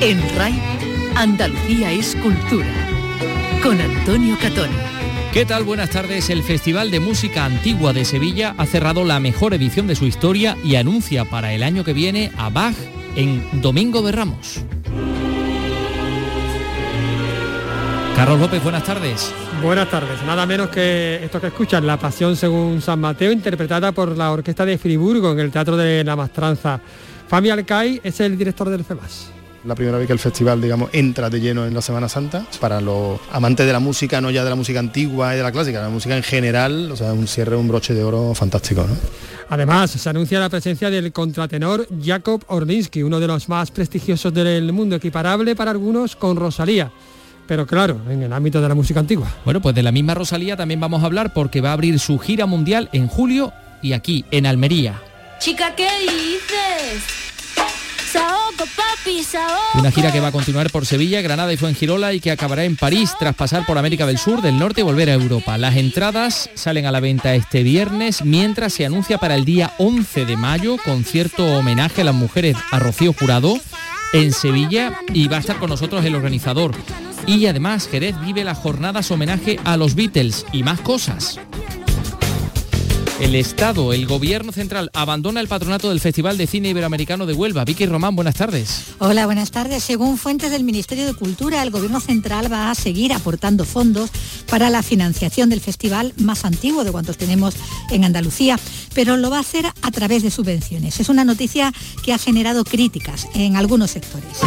En RAI, Andalucía es cultura. Con Antonio Catón. ¿Qué tal? Buenas tardes. El Festival de Música Antigua de Sevilla ha cerrado la mejor edición de su historia y anuncia para el año que viene a Bach en Domingo de Ramos. Carlos López, buenas tardes. Buenas tardes. Nada menos que esto que escuchan, La Pasión según San Mateo, interpretada por la Orquesta de Friburgo en el Teatro de la Mastranza. Fami Alcay es el director del FEMAS la primera vez que el festival, digamos, entra de lleno en la Semana Santa. Para los amantes de la música, no ya de la música antigua y de la clásica, la música en general, o sea, un cierre, un broche de oro fantástico. Además, se anuncia la presencia del contratenor Jacob Ordinsky, uno de los más prestigiosos del mundo, equiparable para algunos con Rosalía pero claro, en el ámbito de la música antigua. Bueno, pues de la misma Rosalía también vamos a hablar porque va a abrir su gira mundial en julio y aquí, en Almería. Chica, ¿qué dices? Una gira que va a continuar por Sevilla, Granada y Fuengirola y que acabará en París tras pasar por América del Sur, del Norte y volver a Europa. Las entradas salen a la venta este viernes, mientras se anuncia para el día 11 de mayo concierto homenaje a las mujeres a Rocío Jurado en Sevilla y va a estar con nosotros el organizador. Y además Jerez vive las jornadas homenaje a los Beatles y más cosas. El Estado, el Gobierno Central, abandona el patronato del Festival de Cine Iberoamericano de Huelva. Vicky Román, buenas tardes. Hola, buenas tardes. Según fuentes del Ministerio de Cultura, el Gobierno Central va a seguir aportando fondos para la financiación del festival más antiguo de cuantos tenemos en Andalucía, pero lo va a hacer a través de subvenciones. Es una noticia que ha generado críticas en algunos sectores.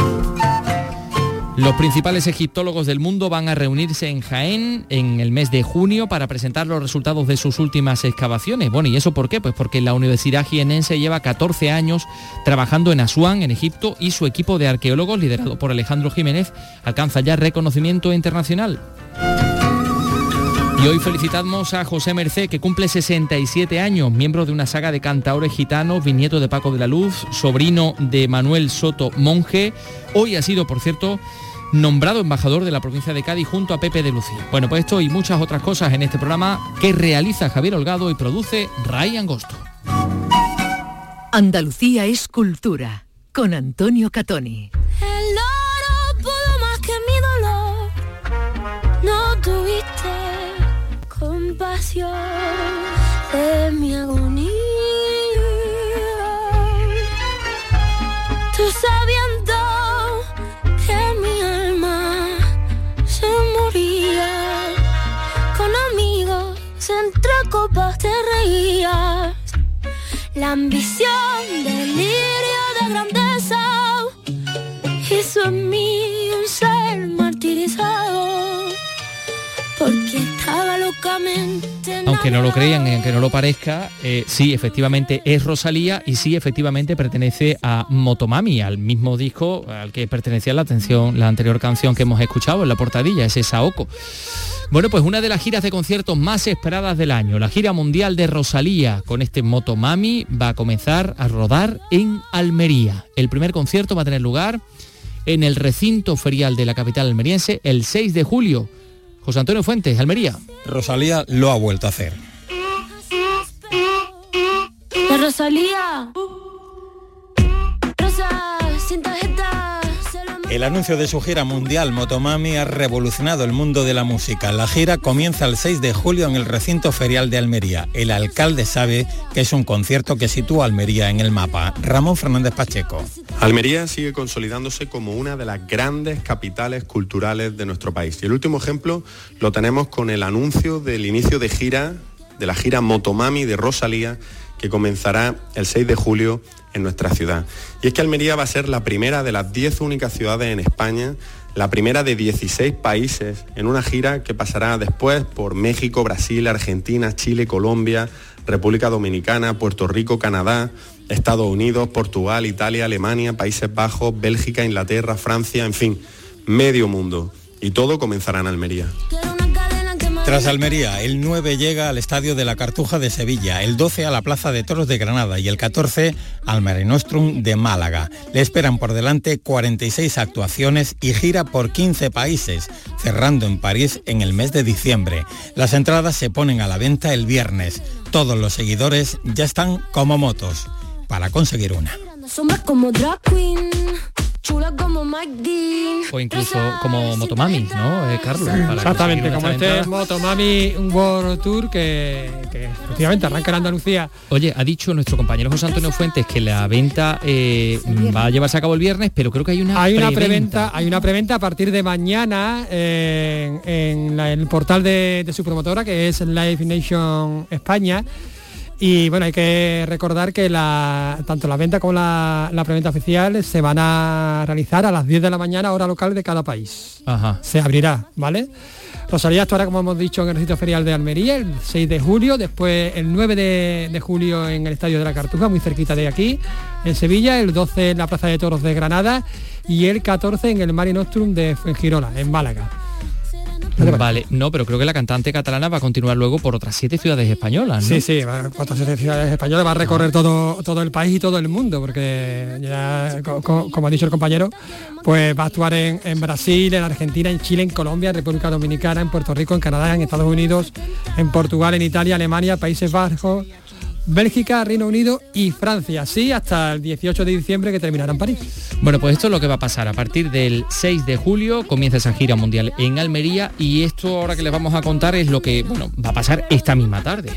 Los principales egiptólogos del mundo van a reunirse en Jaén en el mes de junio para presentar los resultados de sus últimas excavaciones. Bueno, ¿y eso por qué? Pues porque la Universidad Jienense lleva 14 años trabajando en Asuán, en Egipto, y su equipo de arqueólogos, liderado por Alejandro Jiménez, alcanza ya reconocimiento internacional. Y hoy felicitamos a José Mercé, que cumple 67 años, miembro de una saga de cantaores gitanos, bisnieto de Paco de la Luz, sobrino de Manuel Soto Monje. Hoy ha sido, por cierto, nombrado embajador de la provincia de Cádiz junto a Pepe de Lucía. Bueno, pues esto y muchas otras cosas en este programa que realiza Javier Holgado y produce Ray Angosto. Andalucía es cultura con Antonio Catoni. El oro pudo más que mi dolor. No tuviste compasión de mi agonía. Copas te reías. La ambición, delirio de grandeza hizo en mí un ser martirizado. Porque estaba locamente. Aunque no lo crean y aunque no lo parezca, eh, sí, efectivamente es Rosalía y sí, efectivamente pertenece a Motomami, al mismo disco al que pertenecía la, atención, la anterior canción que hemos escuchado en la portadilla, ese Saoko. Bueno, pues una de las giras de conciertos más esperadas del año, la gira mundial de Rosalía, con este Motomami, va a comenzar a rodar en Almería. El primer concierto va a tener lugar en el recinto ferial de la capital almeriense el 6 de julio. José Antonio Fuentes, Almería. Rosalía lo ha vuelto a hacer. Rosalía. Rosa, el anuncio de su gira mundial Motomami ha revolucionado el mundo de la música. La gira comienza el 6 de julio en el recinto ferial de Almería. El alcalde sabe que es un concierto que sitúa Almería en el mapa. Ramón Fernández Pacheco. Almería sigue consolidándose como una de las grandes capitales culturales de nuestro país. Y el último ejemplo lo tenemos con el anuncio del inicio de gira, de la gira Motomami de Rosalía, que comenzará el 6 de julio en nuestra ciudad. Y es que Almería va a ser la primera de las 10 únicas ciudades en España, la primera de 16 países, en una gira que pasará después por México, Brasil, Argentina, Chile, Colombia, República Dominicana, Puerto Rico, Canadá, Estados Unidos, Portugal, Italia, Alemania, Países Bajos, Bélgica, Inglaterra, Francia, en fin, medio mundo. Y todo comenzará en Almería. Tras Almería, el 9 llega al Estadio de la Cartuja de Sevilla, el 12 a la Plaza de Toros de Granada y el 14 al Mare Nostrum de Málaga. Le esperan por delante 46 actuaciones y gira por 15 países, cerrando en París en el mes de diciembre. Las entradas se ponen a la venta el viernes. Todos los seguidores ya están como motos para conseguir una. Chula como Mike Dean. O incluso como Motomami, ¿no, eh, Carlos? Para Exactamente, como este entrada. Motomami World Tour que, que efectivamente arranca en Andalucía. Oye, ha dicho nuestro compañero José Antonio Fuentes que la venta eh, va a llevarse a cabo el viernes, pero creo que hay una Hay una preventa. hay una preventa a partir de mañana eh, en, en la- el portal de, de su promotora que es Live Nation España. Y bueno, hay que recordar que la, tanto la venta como la, la preventa oficial se van a realizar a las 10 de la mañana, hora local de cada país. Ajá. Se abrirá, ¿vale? Rosalía actuará, como hemos dicho, en el sitio ferial de Almería el 6 de julio, después el 9 de, de julio en el Estadio de la Cartuja, muy cerquita de aquí, en Sevilla, el 12 en la Plaza de Toros de Granada y el 14 en el Mari Nostrum de Fuengirola, en Málaga. Vale, no, pero creo que la cantante catalana va a continuar luego por otras siete ciudades españolas, ¿no? Sí, sí, va cuatro ciudades españolas, va a recorrer todo, todo el país y todo el mundo, porque ya, co- co- como ha dicho el compañero, pues va a actuar en, en Brasil, en Argentina, en Chile, en Colombia, en República Dominicana, en Puerto Rico, en Canadá, en Estados Unidos, en Portugal, en Italia, Alemania, Países Bajos, Bélgica, Reino Unido y Francia. Sí, hasta el 18 de diciembre que terminará en París. Bueno, pues esto es lo que va a pasar. A partir del 6 de julio comienza esa gira mundial en Almería y esto ahora que les vamos a contar es lo que, bueno, va a pasar esta misma tarde.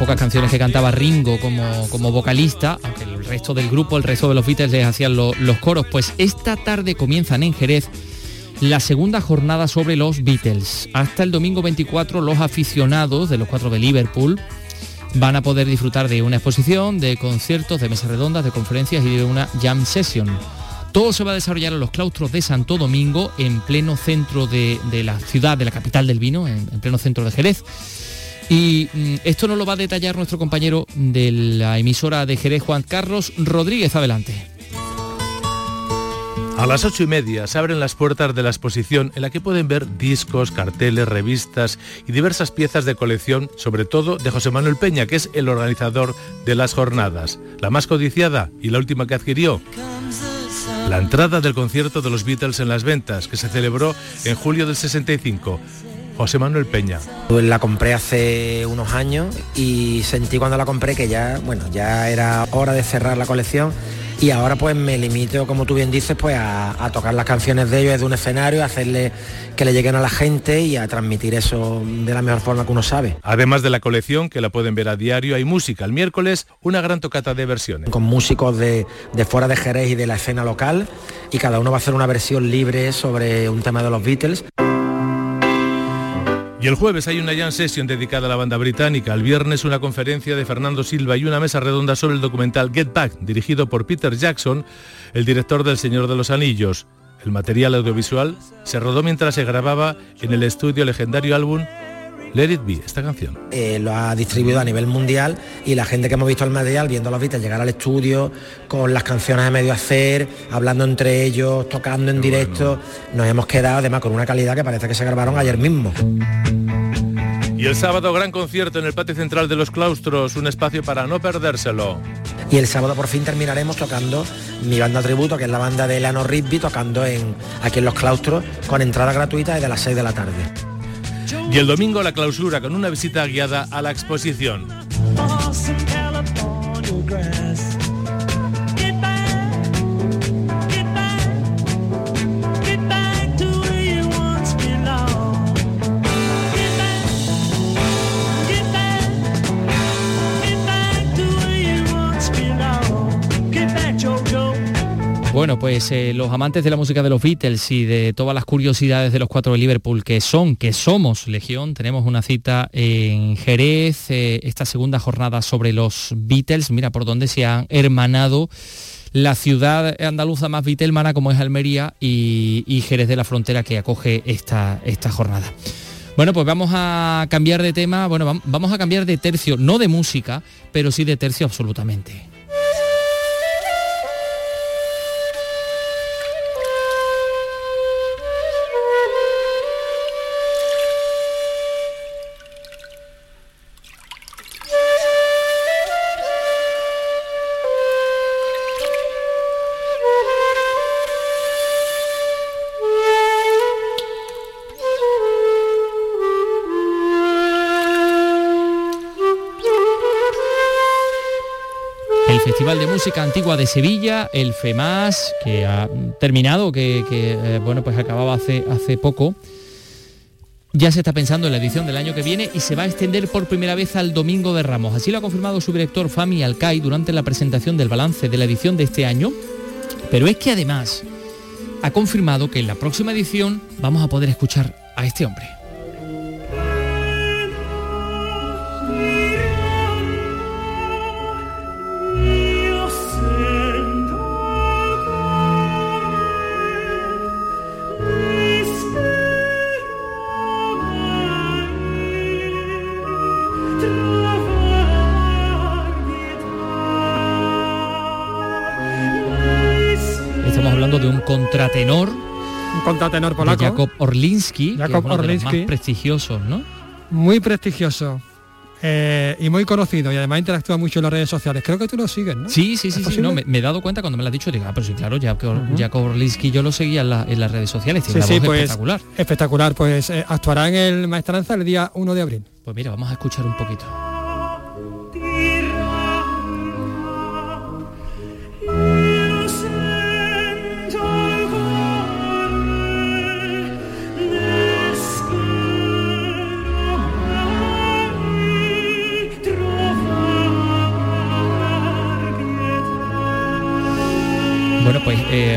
Pocas canciones que cantaba Ringo como, como vocalista, aunque el resto del grupo, el resto de los Beatles les hacían lo- los coros. Pues esta tarde comienzan en Jerez la segunda jornada sobre los Beatles. Hasta el domingo 24 los aficionados de los cuatro de Liverpool van a poder disfrutar de una exposición, de conciertos, de mesas redondas, de conferencias y de una jam session. Todo se va a desarrollar en los claustros de Santo Domingo, en pleno centro de, de la ciudad, de la capital del vino, en pleno centro de Jerez. Y mm, esto nos lo va a detallar nuestro compañero de la emisora de Jerez, Juan Carlos Rodríguez. Adelante. A las ocho y media se abren las puertas de la exposición en la que pueden ver discos, carteles, revistas y diversas piezas de colección, sobre todo de José Manuel Peña, que es el organizador de las jornadas. La más codiciada y la última que adquirió, la entrada del concierto de los Beatles en las ventas, que se celebró en julio del 65. José Manuel Peña. Pues la compré hace unos años y sentí cuando la compré que ya, bueno, ya era hora de cerrar la colección y ahora pues me limito, como tú bien dices, pues a, a tocar las canciones de ellos desde un escenario, a hacerle que le lleguen a la gente y a transmitir eso de la mejor forma que uno sabe. Además de la colección, que la pueden ver a diario, hay música. El miércoles, una gran tocata de versiones. Con músicos de, de fuera de Jerez y de la escena local y cada uno va a hacer una versión libre sobre un tema de los Beatles. Y el jueves hay una jam session dedicada a la banda británica. El viernes una conferencia de Fernando Silva y una mesa redonda sobre el documental Get Back, dirigido por Peter Jackson, el director del Señor de los Anillos. El material audiovisual se rodó mientras se grababa en el estudio legendario álbum Let It Be, esta canción. eh, lo ha distribuido a nivel mundial y la gente que hemos visto el material viendo a los Beatles llegar al estudio con las canciones a medio hacer, hablando entre ellos, tocando en directo, nos hemos quedado además con una calidad que parece que se grabaron ayer mismo. Y el sábado gran concierto en el patio central de los claustros, un espacio para no perdérselo. Y el sábado por fin terminaremos tocando mi banda tributo, que es la banda de Eleanor Rigby, tocando en, aquí en los claustros con entrada gratuita desde las 6 de la tarde. Y el domingo la clausura con una visita guiada a la exposición. Bueno, pues eh, los amantes de la música de los Beatles y de todas las curiosidades de los cuatro de Liverpool que son, que somos Legión, tenemos una cita en Jerez, eh, esta segunda jornada sobre los Beatles, mira por dónde se han hermanado la ciudad andaluza más Beatlemana como es Almería y, y Jerez de la Frontera que acoge esta, esta jornada. Bueno, pues vamos a cambiar de tema, bueno, vam- vamos a cambiar de tercio, no de música, pero sí de tercio absolutamente. Música Antigua de Sevilla, el FEMAS, que ha terminado, que, eh, bueno, pues acababa hace, hace poco. Ya se está pensando en la edición del año que viene y se va a extender por primera vez al Domingo de Ramos. Así lo ha confirmado su director Fami Alcai durante la presentación del balance de la edición de este año. Pero es que además ha confirmado que en la próxima edición vamos a poder escuchar a este hombre. Contratenor Un contratenor polaco. Jakob Orlinski, que es Jakob uno de los más prestigiosos, ¿no? Muy prestigioso. eh, y muy conocido y además interactúa mucho en las redes sociales. Creo que tú lo sigues, ¿no? Sí, sí, sí, ¿Es sí, no, me, me he dado cuenta cuando me lo has dicho, digo, ah, pero sí, claro, Jakob, Jakob Orlinski yo lo seguía en, la- en las redes sociales, tiene Sí, una sí, voz pues espectacular. espectacular. Pues eh, actuará en el Maestranza el día 1 de abril. Pues mira, vamos a escuchar un poquito. Bueno, pues eh,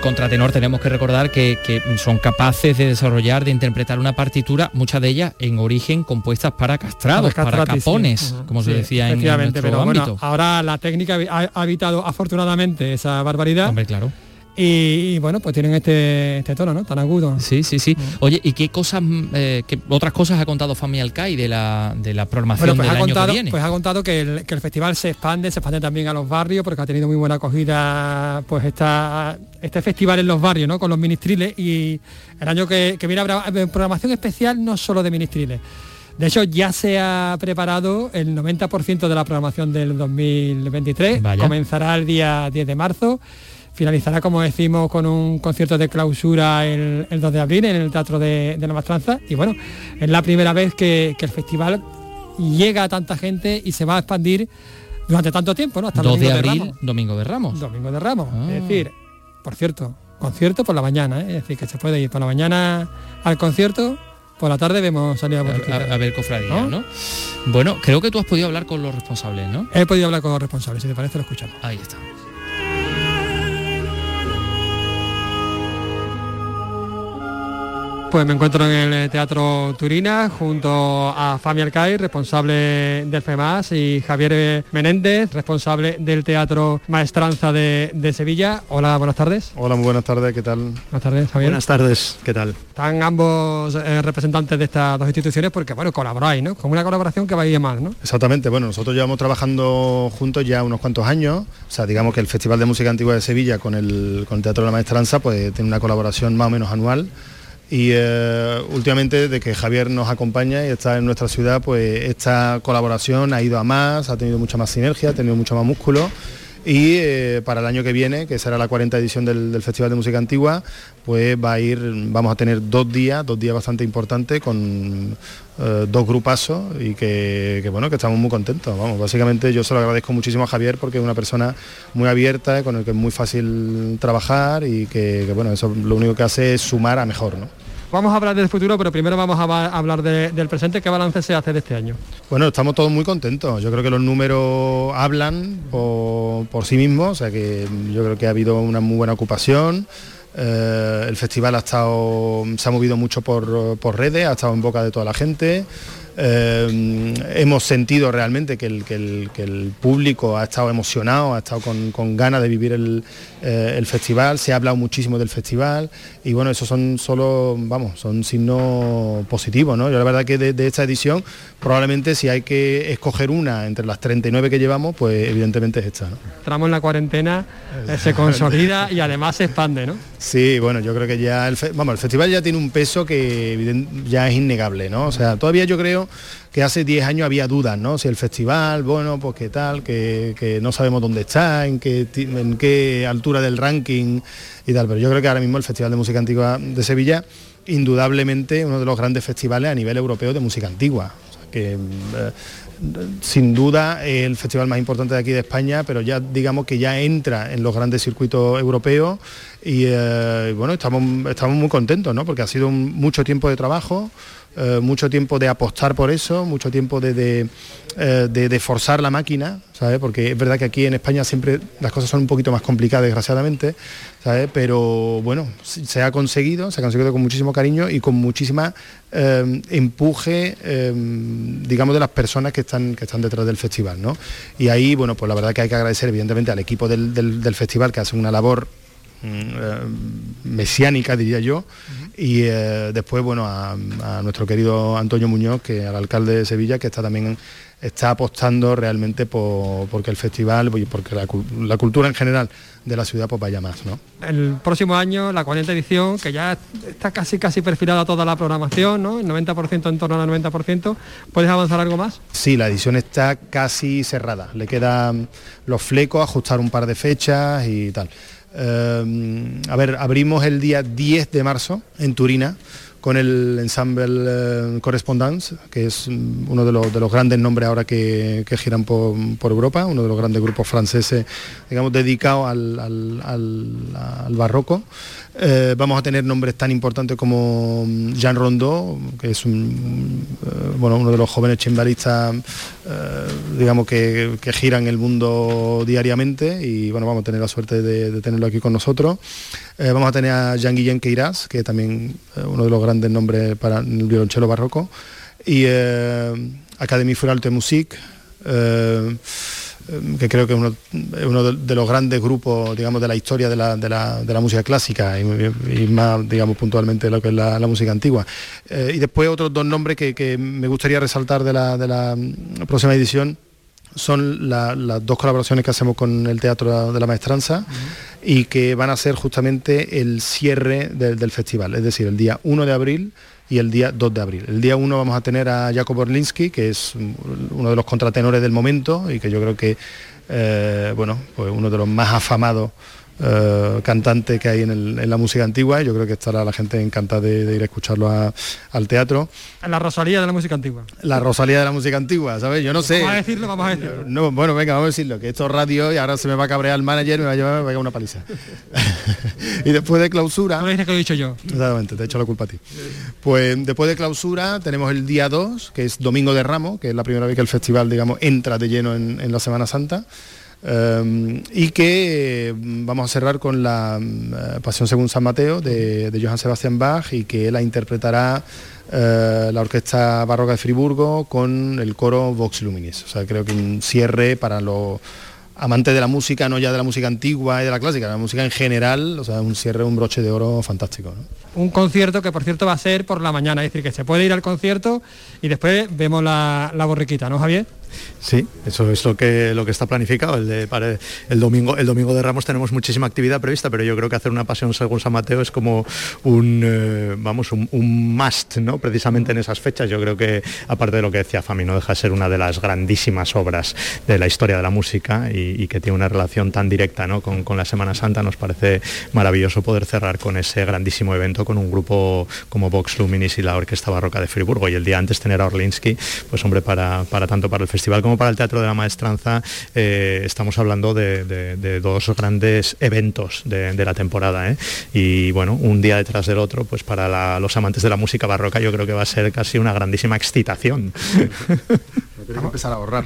contratenor tenemos que recordar que, que son capaces de desarrollar, de interpretar una partitura, muchas de ellas en origen compuestas para castrados, para sí. capones, como se Sí, decía en, en nuestro pero ámbito. bueno, ahora la técnica ha, ha evitado afortunadamente esa barbaridad. Hombre, claro. Y, y, bueno, pues tienen este, este tono, ¿no? Tan agudo. Sí, sí, sí. Oye, ¿y qué cosas, mm, eh, qué otras cosas ha contado Fami Alcai de la, de la programación Bueno, pues del ha, año contado, que viene? pues ha contado que el, que el festival se expande, se expande también a los barrios, porque ha tenido muy buena acogida pues esta, este festival en los barrios, ¿no? Con los ministriles y el año que, que viene habrá eh, programación especial no solo de ministriles. De hecho, ya se ha preparado el 90% de la programación del 2023. Vaya. Comenzará el día 10 de marzo. Finalizará, como decimos, con un concierto de clausura el, el 2 de abril en el Teatro de, de la Mastranza. Y bueno, es la primera vez que, que el festival llega a tanta gente y se va a expandir durante tanto tiempo, ¿no? Hasta el 2 de abril, Ramos. Domingo de Ramos. Domingo de Ramos. Ah. Es decir, por cierto, concierto por la mañana, ¿eh? es decir, que se puede ir por la mañana al concierto, por la tarde vemos salir a ver cofradías, ¿No? ¿no? Bueno, creo que tú has podido hablar con los responsables, ¿no? He podido hablar con los responsables, si te parece lo escuchamos. Ahí está. Pues me encuentro en el eh, Teatro Turina junto a Fami Alcai, responsable del FEMAS, y Javier Menéndez, responsable del Teatro Maestranza de, de Sevilla. Hola, buenas tardes. Hola, muy buenas tardes, ¿qué tal? Buenas tardes, Javier. Buenas tardes, ¿qué tal? Están ambos eh, representantes de estas dos instituciones porque, bueno, colaboráis, ¿no? Con una colaboración que va a ir mal, ¿no? Exactamente, bueno, nosotros llevamos trabajando juntos ya unos cuantos años, o sea, digamos que el Festival de Música Antigua de Sevilla con el, con el Teatro de la Maestranza pues tiene una colaboración más o menos anual y eh, últimamente de que Javier nos acompaña y está en nuestra ciudad, pues esta colaboración ha ido a más, ha tenido mucha más sinergia, ha tenido mucho más músculo. Y eh, para el año que viene, que será la 40 edición del, del Festival de Música Antigua, pues va a ir, vamos a tener dos días, dos días bastante importantes con eh, dos grupazos y que, que, bueno, que estamos muy contentos. Vamos, básicamente yo se lo agradezco muchísimo a Javier porque es una persona muy abierta, con el que es muy fácil trabajar y que, que, bueno, eso lo único que hace es sumar a mejor, ¿no? Vamos a hablar del futuro, pero primero vamos a hablar de- del presente. ¿Qué balance se hace de este año? Bueno, estamos todos muy contentos. Yo creo que los números hablan por, por sí mismos, o sea que yo creo que ha habido una muy buena ocupación. Eh, el festival ha estado, se ha movido mucho por, por redes, ha estado en boca de toda la gente. Eh, hemos sentido realmente que el, que el- que el público ha estado emocionado, ha estado con, con ganas de vivir el, eh, el festival, se ha hablado muchísimo del festival y bueno, esos son solo, vamos, son signos positivos, ¿no? Yo la verdad que de, de esta edición probablemente si hay que escoger una entre las 39 que llevamos, pues evidentemente es esta, ¿no? Entramos en la cuarentena, eh, se consolida y además se expande, ¿no? Sí, bueno, yo creo que ya el, vamos, el festival ya tiene un peso que ya es innegable, ¿no? O sea, todavía yo creo que hace 10 años había dudas, ¿no? Si el festival, bueno, pues qué tal, que, no sabemos dónde está, en qué, altura del ranking y tal, pero yo creo que ahora mismo el Festival de Música Antigua de Sevilla, indudablemente uno de los grandes festivales a nivel europeo de música antigua. O sea, que eh, sin duda el festival más importante de aquí de España, pero ya digamos que ya entra en los grandes circuitos europeos y eh, bueno, estamos, estamos muy contentos, ¿no? Porque ha sido mucho tiempo de trabajo, eh, mucho tiempo de apostar por eso, mucho tiempo de, de, eh, de- de forzar la máquina, ¿sabes? Porque es verdad que aquí en España siempre las cosas son un poquito más complicadas, desgraciadamente, ¿sabes? Pero bueno, se ha conseguido, se ha conseguido con muchísimo cariño y con muchísima eh, empuje, eh, digamos, de las personas que están, que están detrás del festival, ¿no? Y ahí, bueno, pues la verdad que hay que agradecer evidentemente al equipo del, del- festival que hace una labor mm, mesiánica, diría yo, y eh, después, bueno, a, a nuestro querido Antonio Muñoz, que al alcalde de Sevilla, que está también está apostando realmente por porque el festival y porque la, la cultura en general de la ciudad pues vaya más, ¿no? El próximo año, la 40 edición, que ya está casi casi perfilada toda la programación, ¿no? El 90% en torno al 90%. ¿Puedes avanzar algo más? Sí, la edición está casi cerrada. Le quedan los flecos, ajustar un par de fechas y tal. Eh, a ver, abrimos el día 10 de marzo en Turina con el ensemble eh, Correspondance, que es mm, uno de los, de los grandes nombres ahora que, giran por, Europa, uno de los grandes grupos franceses, digamos, al- al barroco. Eh, vamos a tener nombres tan importantes como mm, Jean Rondeau, que es un, eh, bueno, uno de los jóvenes chimbalistas, eh, digamos, que, que giran el mundo diariamente y bueno, vamos a tener la suerte de, tenerlo aquí con nosotros. Vamos a tener a Jean-Guillaume Queiras, que también eh, uno de los grandes nombres para el violonchelo barroco, y Académie Furale de Musique, que creo que es uno, uno de, los grandes grupos, digamos, de la historia de la, de la- de la música clásica y, y más, digamos, puntualmente lo que es la, la música antigua. Eh, y después otros dos nombres que, que me gustaría resaltar de la, de la mm, próxima edición son la- las dos colaboraciones que hacemos con el Teatro de la Maestranza y que van a ser justamente el cierre de- del festival, es decir, el día 1 de abril y el día 2 de abril. El día 1 vamos a tener a Jacob Orlinsky, que es uno de los contratenores del momento y que yo creo que, eh, bueno, pues uno de los más afamados eh, cantantes que hay en, el- en la música antigua. Yo creo que estará la gente encantada de, de ir a escucharlo a- al teatro. La Rosalía de la música antigua. La Rosalía de la música antigua, ¿sabes? Yo no sé. Vamos a decirlo, vamos a decirlo. No, bueno, venga, vamos a decirlo, que esto es radio y ahora se me va a cabrear el manager y me va a llevar me va a una paliza. y después de clausura... No dices que lo he dicho yo. Exactamente, te he hecho la culpa a ti. Pues después de clausura tenemos el día 2, que es Domingo de Ramos, que es la primera vez que el festival, digamos, entra de lleno en, en la Semana Santa. Eh, y que eh, vamos a cerrar con la eh, Pasión según San Mateo de, Johann Sebastian Bach y que la interpretará eh, la Orquesta Barroca de Friburgo con el coro Vox Luminis. O sea, creo que un cierre para los amantes de la música, no ya de la música antigua y de la clásica, la música en general, o sea, un cierre, un broche de oro fantástico. Un concierto que por cierto va a ser por la mañana, es decir, que se puede ir al concierto y después vemos la borriquita, ¿no, Javier? Sí, eso es lo que, está planificado. El, domingo, el domingo de Ramos tenemos muchísima actividad prevista, pero yo creo que hacer una pasión según San Mateo es como un, eh, vamos, un, must, ¿no? Precisamente en esas fechas. Yo creo que, aparte de lo que decía Fami, no deja de ser una de las grandísimas obras de la historia de la música y, que tiene una relación tan directa ¿no? con, la Semana Santa. Nos parece maravilloso poder cerrar con ese grandísimo evento con un grupo como Vox Luminis y la Orquesta Barroca de Friburgo. Y el día antes tener a Orlinsky, pues hombre, para tanto para el festival como para el Teatro de la Maestranza, eh, estamos hablando de, de- de dos grandes eventos de, de la temporada. ¿eh? Y bueno, un día detrás del otro, pues para la- los amantes de la música barroca yo creo que va a ser casi una grandísima excitación. Tienes que empezar a ahorrar.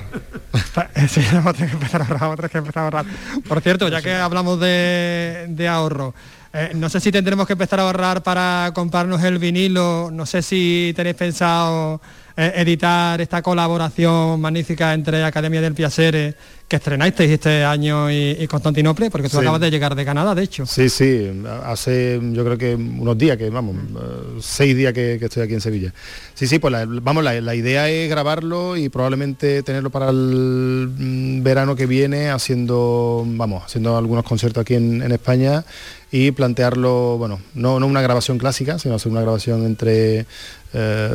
Sí, vamos a tener que empezar a ahorrar, vamos a tener que empezar a ahorrar. Por cierto, ya que hablamos de, de ahorro, eh, no sé si tendremos que empezar a ahorrar para comprarnos el vinilo, no sé si tenéis pensado editar esta colaboración magnífica entre Academia del Piacere que estrenasteis este año y, y Constantinople, porque tú Sí. acabas de llegar de Canadá, de hecho. Sí, sí, hace yo creo que unos días, que vamos, eh, seis días que, que estoy aquí en Sevilla. Sí, sí, pues la, vamos, la, la idea es grabarlo y probablemente tenerlo para el mm, verano que viene haciendo, vamos, haciendo algunos conciertos aquí en, en España y plantearlo, bueno, no, no una grabación clásica, sino hacer una grabación entre eh,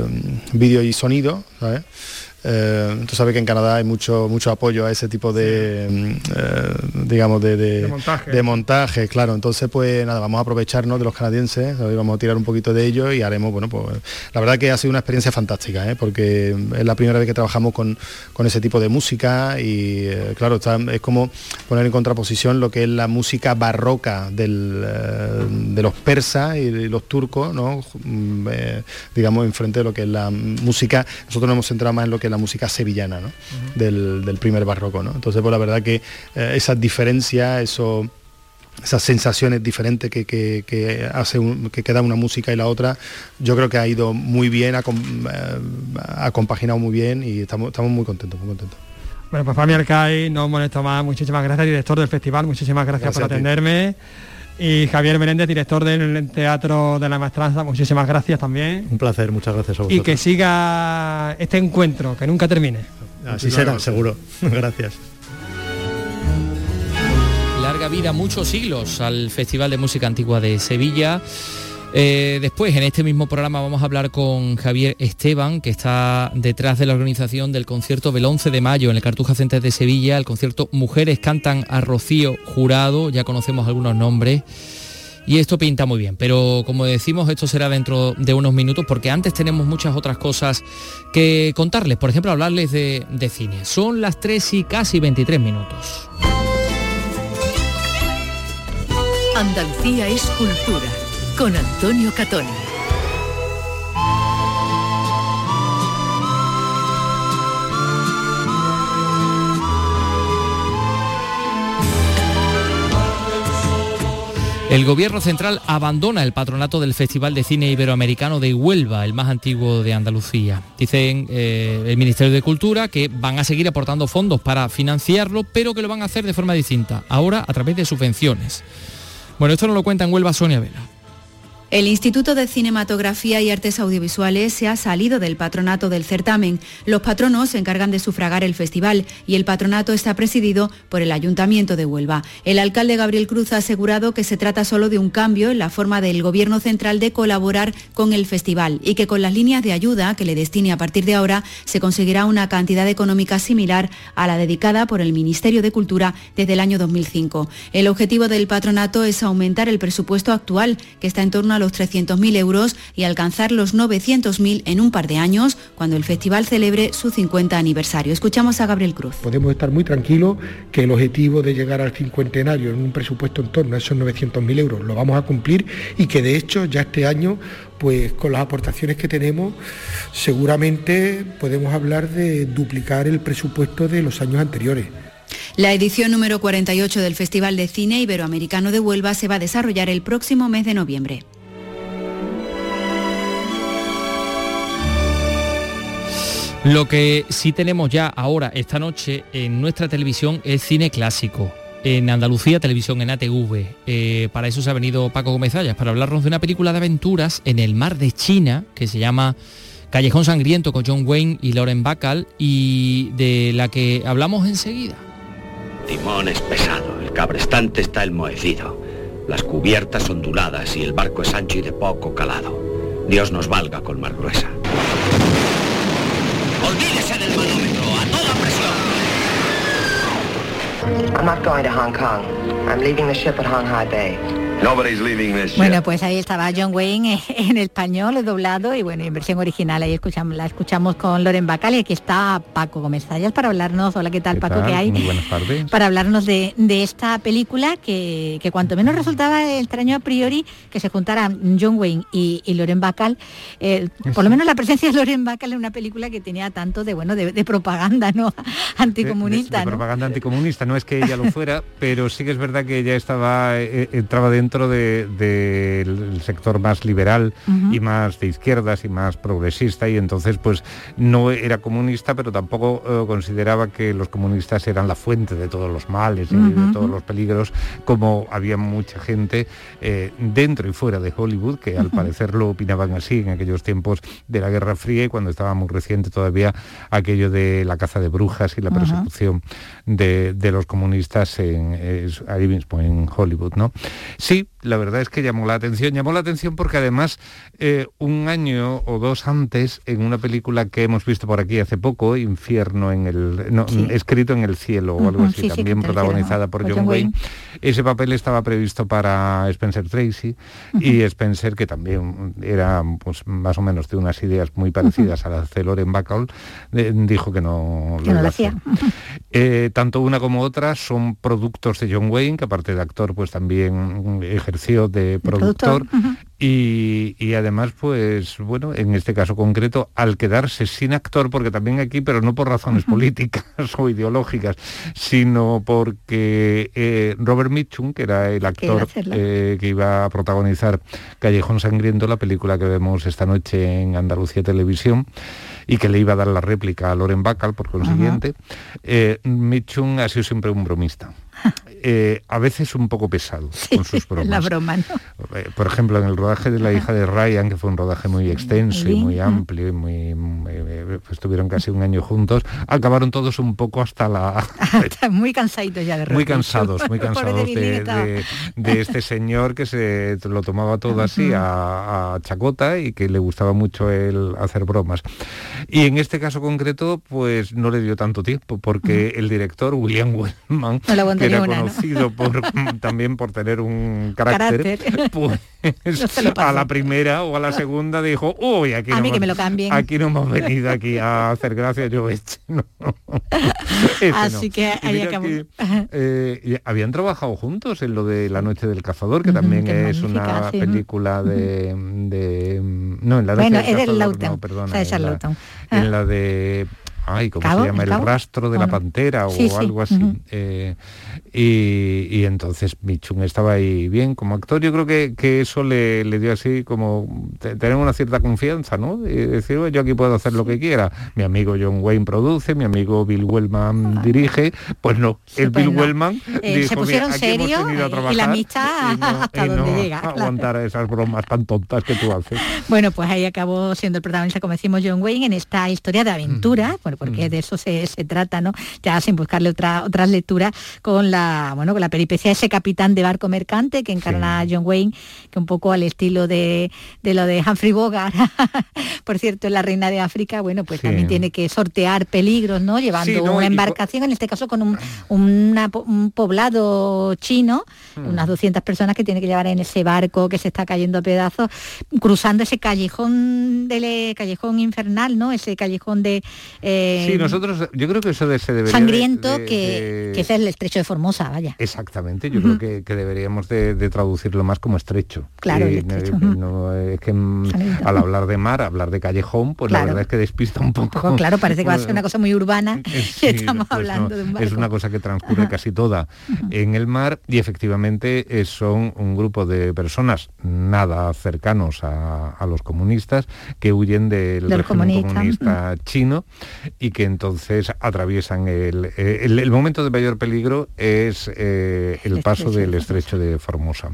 vídeo y sonido, ¿sabes? Eh, tú sabes que en Canadá hay mucho mucho apoyo a ese tipo de, mm, eh, digamos, de, de, De montaje. de montaje, claro. Entonces, pues nada, vamos a aprovecharnos de los canadienses, vamos a tirar un poquito de ellos y haremos, bueno, pues la verdad que ha sido una experiencia fantástica, ¿eh? porque es la primera vez que trabajamos con, con ese tipo de música y, eh, claro, está- es como poner en contraposición lo que es la música barroca del, de los persas y de los turcos, ¿no? Mm, digamos, enfrente de lo que es la música, nosotros nos hemos centrado más en lo que es la música sevillana, ¿no? del, del primer barroco, ¿no? Entonces, pues la verdad que eh, esas diferencias, eso esas sensaciones diferentes que, que, que hace un- que, que da una música y la otra, yo creo que ha ido muy bien, ha, eh, ha compaginado muy bien y estamos, estamos muy contentos, muy contentos. Bueno, pues Fabián Alcai, no molesto más, muchísimas gracias, director del festival, muchísimas gracias, Gracias por a ti. Y Javier Menéndez, director del Teatro de la Maestranza, muchísimas gracias también. Un placer, muchas gracias a Y vosotros. que siga este encuentro, que nunca termine. Así será, seguro. Gracias. Larga vida, muchos siglos al Festival de Música Antigua de Sevilla. Eh, después, en este mismo programa, vamos a hablar con Javier Esteban, que está detrás de la organización del concierto del 11 de mayo en el Cartuja Center de Sevilla, el concierto Mujeres cantan a Rocío Jurado, ya conocemos algunos nombres. Y esto pinta muy bien, pero como decimos, esto será dentro de unos minutos porque antes tenemos muchas otras cosas que contarles. Por ejemplo, hablarles de, cine. Son las 3 y casi 23 minutos. Andalucía es cultura con Antonio Catoni. El gobierno central abandona el patronato del Festival de Cine Iberoamericano de Huelva, el más antiguo de Andalucía. Dicen eh, el Ministerio de Cultura que van a seguir aportando fondos para financiarlo, pero que lo van a hacer de forma distinta, ahora a través de subvenciones. Bueno, esto nos lo cuenta en Huelva Sonia Vela. El Instituto de Cinematografía y Artes Audiovisuales se ha salido del patronato del certamen. Los patronos se encargan de sufragar el festival y el patronato está presidido por el Ayuntamiento de Huelva. El alcalde Gabriel Cruz ha asegurado que se trata solo de un cambio en la forma del Gobierno central de colaborar con el festival y que con las líneas de ayuda que le destine a partir de ahora se conseguirá una cantidad económica similar a la dedicada por el Ministerio de Cultura desde el año 2005. El objetivo del patronato es aumentar el presupuesto actual, que está en torno a los 300.000 euros, y alcanzar los 900.000 en un par de años, cuando el festival celebre su 50 aniversario. Escuchamos a Gabriel Cruz. Podemos estar muy tranquilos que el objetivo de llegar al cincuentenario en un presupuesto en torno a esos 900.000 euros lo vamos a cumplir y que de hecho ya este año pues con las aportaciones que tenemos seguramente podemos hablar de duplicar el presupuesto de los años anteriores. La edición número 48 del Festival de Cine Iberoamericano de Huelva se va a desarrollar el próximo mes de noviembre. Lo que sí tenemos ya ahora, esta noche, en nuestra televisión es cine clásico. En Andalucía, televisión en ATV. Eh, para eso se ha venido Paco Gómez para hablarnos de una película de aventuras en el mar de China, que se llama Callejón Sangriento con John Wayne y Lauren Bacall, y de la que hablamos enseguida. Timón es pesado, el cabrestante está enmohecido, las cubiertas onduladas y el barco es ancho y de poco calado. Dios nos valga con mar gruesa. I'm not going to Hong Kong. I'm leaving the ship at Hong Honghai Bay. Nobody's leaving this Bueno, pues ahí estaba John Wayne eh, en español, doblado y bueno, en versión original. Ahí escuchamos, la escuchamos con Loren Bacal y aquí está Paco Gómez Zayas para hablarnos. Hola, ¿qué tal, Paco? tal? ¿Qué hay? Muy buenas tardes. Para hablarnos de, de esta película que, que cuanto menos resultaba extraño a priori que se juntaran John Wayne y, y Loren Bacal. Eh, por lo menos la presencia de Loren Bacal en una película que tenía tanto de bueno de, de propaganda, ¿no? Anticomunista, de, de ¿no? propaganda anticomunista. No es que ella lo fuera, pero sí que es verdad que ella estaba eh, entraba dentro del de, del sector más liberal y más de izquierdas y más progresista y entonces pues no era comunista, pero tampoco eh, consideraba que los comunistas eran la fuente de todos los males y de todos los peligros, como había mucha gente eh, dentro y fuera de Hollywood que al parecer lo opinaban así en aquellos tiempos de la Guerra Fría y cuando estaba muy reciente todavía aquello de la caza de brujas y la persecución de, de los comunistas en, es- ahí mismo en Hollywood, ¿no? Sí Sí, la verdad es que llamó la atención. Llamó la atención porque además eh, un año o dos antes, en una película que hemos visto por aquí hace poco, Infierno en el... No, Sí. escrito en el cielo o algo así, sí, sí, también protagonizada por por John John Wayne. Wayne. Ese papel estaba previsto para Spencer Tracy y Spencer, que también era pues, más o menos de unas ideas muy parecidas a las de Loren Bacall, eh, dijo que no Que no lo a hacer. hacía. Eh, tanto una como otra son productos de John Wayne, que aparte de actor, pues también ejerció de productor. Y, y además, pues bueno, en este caso concreto, al quedarse sin actor, porque también aquí, pero no por razones políticas o ideológicas, sino porque eh, Robert Mitchum, que era el actor eh, que iba a protagonizar Callejón Sangriento, la película que vemos esta noche en Andalucía Televisión, y que le iba a dar la réplica a Loren Bacall, por consiguiente, eh, Mitchum ha sido siempre un bromista. Eh, a veces un poco pesado con sus bromas. La broma, ¿no? Eh, Por ejemplo, en el rodaje de La hija de Ryan, que fue un rodaje muy extenso y muy amplio, y muy, muy- eh, pues estuvieron casi un año juntos, acabaron todos un poco hasta la... Muy cansadito ya de muy rodillo. cansados, muy cansados de, estaba- de- de este señor que se lo tomaba todo así a, a chacota y que le gustaba mucho el hacer bromas. Y en este caso concreto, pues no le dio tanto tiempo, porque el director, William Wellman, No conocido por, también por tener un carácter, Carácter. pues No a la primera o a la segunda dijo, uy, aquí A no mí que hemos- me lo cambien". Aquí no hemos venido aquí a hacer gracias, yo este no. Este. Así que Y ahí mira acabó. que, eh, habían trabajado juntos en lo de La Noche del Cazador, que también que es una sí. película de, de- No, en La Noche Bueno, del es Lawton, no, perdona, o sea, de en la-. En la de... Ay, ¿cómo ¿Cabo? se llama? ¿El rastro de la ¿O no? pantera o sí, algo así. Eh, y, y entonces Michun estaba ahí bien como actor. Yo creo que, que eso le, le dio así como te- tener una cierta confianza, ¿no? Y decir, "Bueno, yo aquí puedo hacer lo que quiera. Mi amigo John Wayne produce, mi amigo Bill Wellman dirige. Pues no, el Bill no. Wellman Eh, dijo, se "Mira, pusieron hemos a y la amistad y no- hasta y donde no llega, claro. aguantar esas bromas tan tontas que tú haces. Bueno, pues ahí acabó siendo el protagonista, como decimos, John Wayne en esta historia de Mm. aventura, porque de eso se, se trata, ¿no? Ya sin buscarle otra, otras lecturas con la, bueno, con la peripecia de ese capitán de barco mercante que encarna a John Wayne, que un poco al estilo de, de lo de Humphrey Bogart, por cierto, en la reina de África, bueno, pues Sí. también tiene que sortear peligros, ¿no? Llevando Sí, no, una embarcación, en este caso con un, una un poblado chino, Mm. unas 200 personas que tiene que llevar en ese barco que se está cayendo a pedazos, cruzando ese callejón del eh, callejón infernal, ¿no? Ese callejón de eh, Sí, nosotros, yo creo que eso de, se debería... de- sangriento de- que, que es el estrecho de Formosa, vaya. Exactamente, yo creo que, que deberíamos de, traducirlo más como estrecho. Claro, el Eh, estrecho, no- ujú. no, es que mm, Sangriento. al hablar de mar, hablar de callejón, pues la verdad es que despista un poco. Poco, claro, parece que va a ser una cosa muy urbana Eh, y sí, estamos pues hablando no, de un barco. Es una cosa que transcurre casi toda en el mar y efectivamente eh, son un grupo de personas nada cercanos a, a los comunistas que huyen del Del régimen comunista, comunista chino y que entonces atraviesan el, el- el momento de mayor peligro es eh, el, paso estrecho del estrecho de Formosa.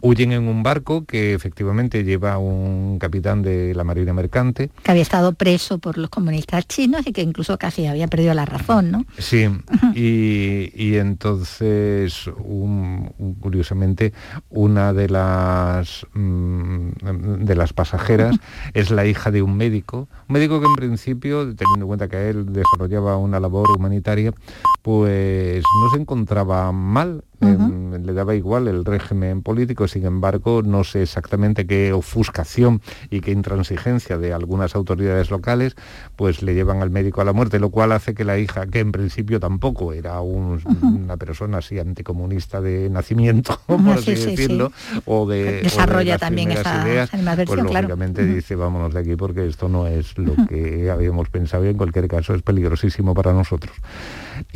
Huyen en un barco que efectivamente lleva un capitán de la Marina Mercante. Que había estado preso por los comunistas chinos y que incluso casi había perdido la razón, ¿no? Sí, y, y entonces, un- curiosamente, una de las mm, de las pasajeras es la hija de un médico, un médico que en principio, teniendo en cuenta que él desarrollaba una labor humanitaria, pues no se encontraba mal, em, le daba igual el régimen político, sin embargo, no sé exactamente qué ofuscación y qué intransigencia de algunas autoridades locales, pues le llevan al médico a la muerte, lo cual hace que la hija, que en principio tampoco era un- una persona así anticomunista de nacimiento, por así sí, sí, decirlo, o de o de Desarrolla las también esa ideas, pues claro. lógicamente Ujú. dice vámonos de aquí porque esto no es lo que habíamos pensado y en cualquier caso es peligrosísimo para nosotros.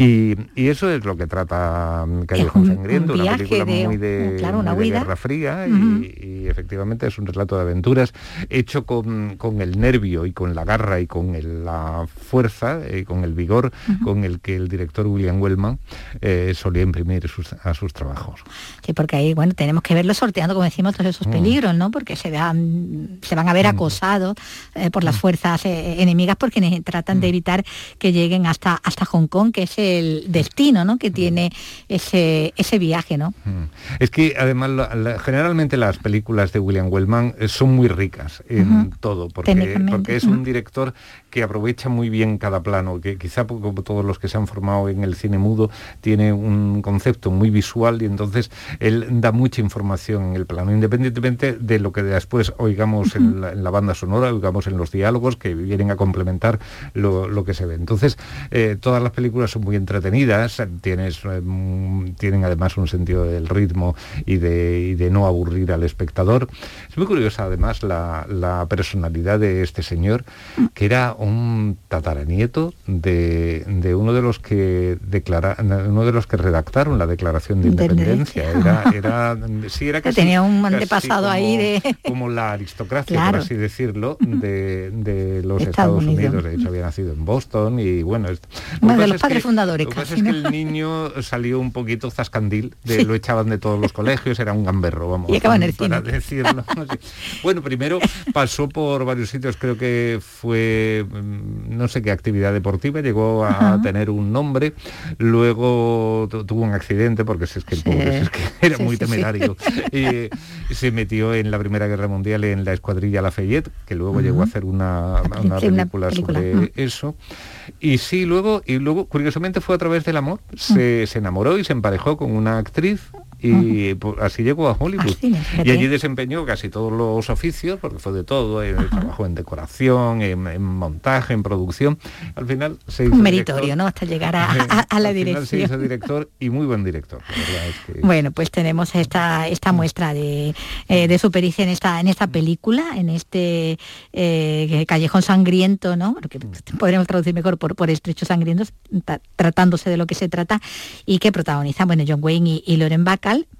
Y, y eso es lo que trata mm, Callejón un- un Sangriento, una película de- muy de, claro, una muy de. Guerra Fría y, y efectivamente es un relato de aventuras hecho con, con el nervio y con la garra y con el- la fuerza y con el vigor con el que el director William Wellman eh, solía imprimir sus- a sus trabajos. Sí, porque ahí, bueno, tenemos que verlo sorteando, como decimos, todos esos Mm. peligros, ¿no? Porque se van, se van a ver acosados eh, por Mm. las fuerzas eh, enemigas porque tratan de evitar que lleguen hasta, hasta Hong Kong, que es destino ¿no? que tiene ese, ese viaje, ¿no? Mm. Es que además la- la- generalmente las películas de William Wellman eh, son muy ricas en todo, porque, porque es un director que aprovecha muy bien cada plano, que quizá como todos los que se han formado en el cine mudo tiene un concepto muy visual y entonces él da mucha información en el plano, independientemente de lo que después oigamos en la, en la banda sonora, oigamos en los diálogos que vienen a complementar lo, lo que se ve. Entonces, eh, todas las películas son muy entretenidas, tienes, eh, mm, tienen además un sentido del ritmo y de, y de no aburrir al espectador. Es muy curiosa además la, la personalidad de este señor, que era un tataranieto de, de uno de los que declara, uno de los que redactaron la declaración de De independencia. Era, era, sí, era Que casi- tenía un casi antepasado ahí como- de- como la aristocracia, Claro. por así decirlo, de, de los Estados Estados, Unidos. Unidos. De hecho, había nacido en Boston y bueno... es- lo Bueno, de pasa los es padres que- fundadores Lo que pasa casi, es que el niño salió un poquito zascandil, de, Sí. lo echaban de todos los colegios, era un gamberro, vamos. Y acaba en el para decirlo. Bueno, primero pasó por varios sitios, creo que fue, no sé qué actividad deportiva, llegó a Ajá. tener un nombre, luego tu- tuvo un accidente, porque si es que el pobre es que era muy temerario, y se metió en la Primera Guerra Mundial en la escuadrilla Lafayette, que luego llegó a hacer una, una Sí, una película, película, sobre eso. Y sí, luego, y luego, curiosamente, fue a través del amor. Se, se enamoró y se emparejó con una actriz y pues, así llegó a Hollywood. Y allí desempeñó casi todos los oficios, porque fue de todo, eh, trabajó en decoración, en, en montaje, en producción. Al final se hizo Un meritorio, director. ¿no? Hasta llegar a, a- a la Al final se hizo dirección. director y muy buen director. la verdad es que- Bueno, pues tenemos esta, esta muestra de, eh, de su pericia en esta, en esta película, en este eh, callejón sangriento, ¿no? Porque podríamos traducir mejor por, por estrechos sangrientos, tratándose de lo que se trata, y que protagoniza, bueno, John Wayne y, y Loren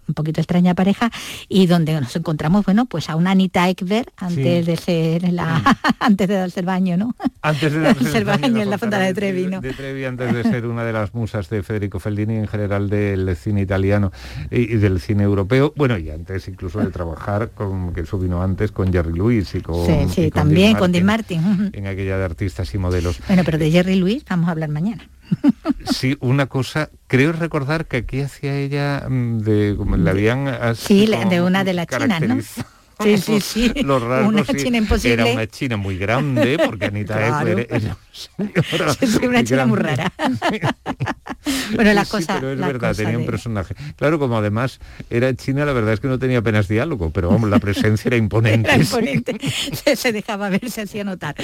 Un poquito extraña pareja, y donde nos encontramos, bueno, pues a una Anita Ekberg antes Sí. de ser la, antes de darse el baño, ¿no? Antes de Darse el baño en la Fontana de Trevi, ¿no? de Trevi, antes de ser una de las musas de Federico Fellini en general del cine italiano y, y del cine europeo, bueno, y antes incluso de trabajar con, que eso vino antes, con Jerry Lewis y con, Sí, sí, y con también Dean con Dean Martin, Martin. en aquella de artistas y modelos. Bueno, pero de Jerry Lewis vamos a hablar mañana. Sí, una cosa, creo recordar que aquí hacía ella mm, de como le habían así Sí, la- de una de la China, ¿no? Sí, sí, sí. Los rasgos, Una sí. China imposible. Era una china muy grande, porque Anita Claro. Ekberg era sí, una muy china muy rara. bueno, la Sí, cosa... pero es la verdad, tenía un personaje. Claro, como además era china, la verdad es que no tenía apenas diálogo, pero vamos, la presencia era imponente. Era imponente, se, se dejaba ver, se hacía notar.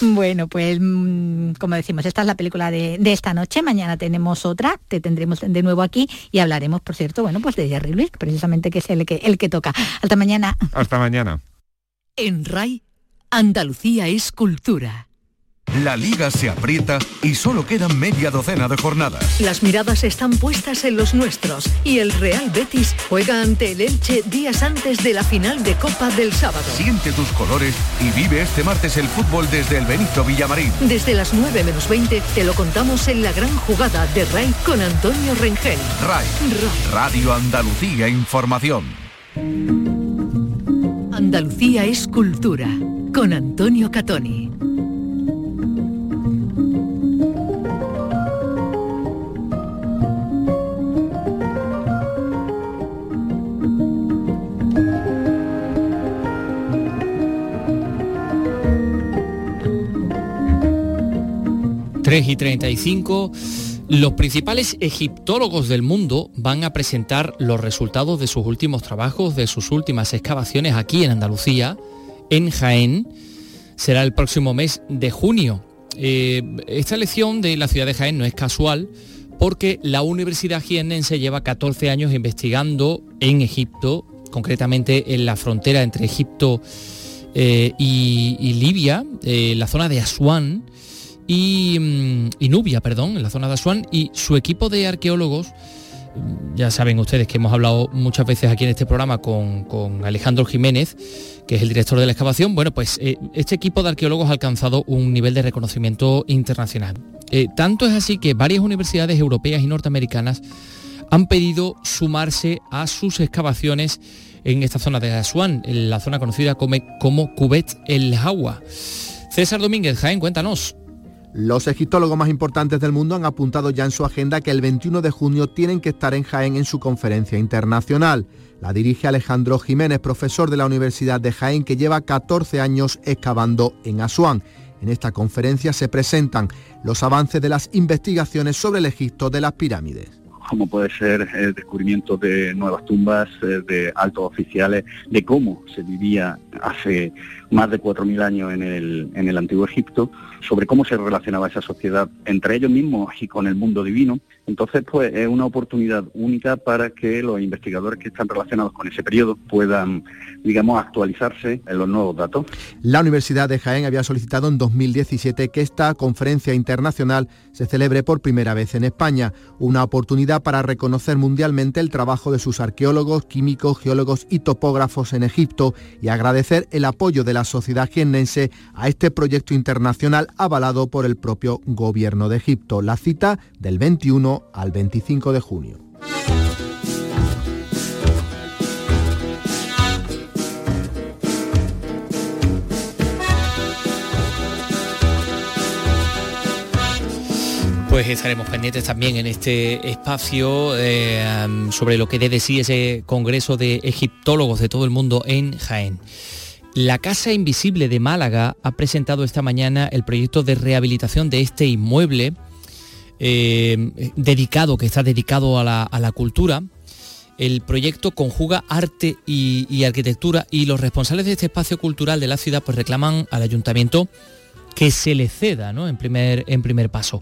Bueno, pues mm, como decimos, esta es la película de, de esta noche, mañana tenemos otra, te tendremos de nuevo aquí y hablaremos, por cierto, bueno, pues de Jerry Lewis, precisamente que es el que, el que toca. Hasta mañana. Hasta mañana. En RAI, Andalucía es cultura. La liga se aprieta y solo quedan media docena de jornadas. Las miradas están puestas en los nuestros y el Real Betis juega ante el Elche días antes de la final de Copa del sábado. Siente tus colores y vive este martes el fútbol desde el Benito Villamarín. Desde las 9 menos 20 te lo contamos en la gran jugada de RAI con Antonio Rengel. RAI, Radio Andalucía Información. Andalucía es cultura con Antonio Catoni. Tres y 35. Los principales egiptólogos del mundo van a presentar los resultados de sus últimos trabajos, de sus últimas excavaciones aquí en Andalucía, en Jaén. Será el próximo mes de junio. Eh, esta elección de la ciudad de Jaén no es casual porque la Universidad Jiennense lleva 14 años investigando en Egipto, concretamente en la frontera entre Egipto eh, y, y Libia, eh, la zona de Asuán, y, mm, y Nubia, perdón, en la zona de Asuán, y su equipo de arqueólogos, mm, ya saben ustedes que hemos hablado muchas veces aquí en este programa con, Alejandro Jiménez, que es el director de la excavación, bueno, pues eh, este equipo de arqueólogos ha alcanzado un nivel de reconocimiento internacional. Eh, tanto es así que varias universidades europeas y norteamericanas han pedido sumarse a sus excavaciones en esta zona de Asuán, en la zona conocida como, como Cubet el Agua. César Domínguez, Jaén, cuéntanos. Los egiptólogos más importantes del mundo han apuntado ya en su agenda que el 21 de junio tienen que estar en Jaén en su conferencia internacional. La dirige Alejandro Jiménez, profesor de la Universidad de Jaén, que lleva 14 años excavando en Asuán. En esta conferencia se presentan los avances de las investigaciones sobre el Egipto de las pirámides como puede ser el descubrimiento de nuevas tumbas eh, de altos oficiales, de cómo se vivía hace más de 4.000 años en el, en el antiguo Egipto, sobre cómo se relacionaba esa sociedad entre ellos mismos y con el mundo divino. Entonces, pues es una oportunidad única para que los investigadores que están relacionados con ese periodo puedan, digamos, actualizarse en los nuevos datos. La Universidad de Jaén había solicitado en 2017 que esta conferencia internacional se celebre por primera vez en España, una oportunidad para reconocer mundialmente el trabajo de sus arqueólogos, químicos, geólogos y topógrafos en Egipto y agradecer el apoyo de la sociedad jiennense a este proyecto internacional avalado por el propio gobierno de Egipto. La cita del 21 al 25 de junio. Pues estaremos pendientes también en este espacio eh, sobre lo que de sí ese Congreso de Egiptólogos de todo el mundo en Jaén. La Casa Invisible de Málaga ha presentado esta mañana el proyecto de rehabilitación de este inmueble eh, dedicado, que está dedicado a la, a la cultura. El proyecto conjuga arte y, y arquitectura y los responsables de este espacio cultural de la ciudad pues reclaman al ayuntamiento que se le ceda ¿no? en, primer, en primer paso.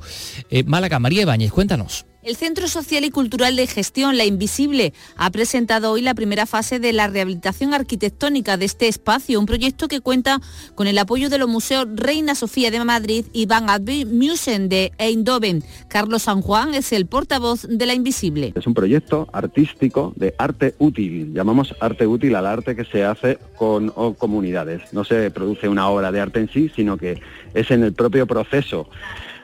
Eh, Málaga, María Ibáñez, cuéntanos. El Centro Social y Cultural de Gestión, La Invisible, ha presentado hoy la primera fase de la rehabilitación arquitectónica de este espacio, un proyecto que cuenta con el apoyo de los museos Reina Sofía de Madrid y Van Advent Museum de Eindhoven. Carlos San Juan es el portavoz de La Invisible. Es un proyecto artístico de arte útil. Llamamos arte útil al arte que se hace con comunidades. No se produce una obra de arte en sí, sino que es en el propio proceso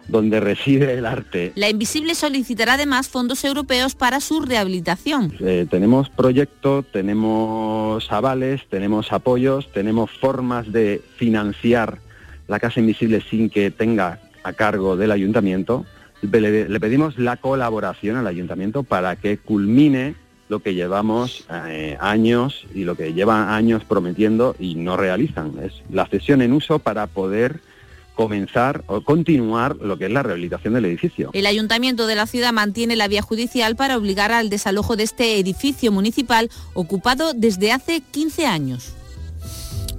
donde reside el arte. La Invisible solicitará además fondos europeos para su rehabilitación. Eh, tenemos proyectos, tenemos avales, tenemos apoyos, tenemos formas de financiar la Casa Invisible sin que tenga a cargo del ayuntamiento. Le, le pedimos la colaboración al ayuntamiento para que culmine lo que llevamos eh, años y lo que llevan años prometiendo y no realizan. Es la cesión en uso para poder comenzar o continuar lo que es la rehabilitación del edificio. El ayuntamiento de la ciudad mantiene la vía judicial para obligar al desalojo de este edificio municipal ocupado desde hace 15 años.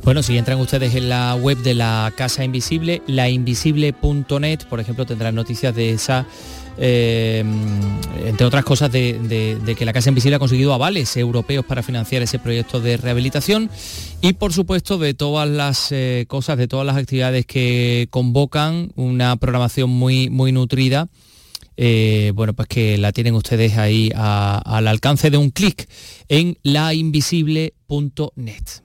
Bueno, si entran ustedes en la web de la Casa Invisible, lainvisible.net, por ejemplo, tendrán noticias de esa, eh, entre otras cosas, de, que la Casa Invisible ha conseguido avales europeos para financiar ese proyecto de rehabilitación y, por supuesto, de todas las eh, cosas, de todas las actividades que convocan, una programación muy, muy nutrida. eh, bueno, pues que la tienen ustedes ahí al alcance de un clic en lainvisible.net.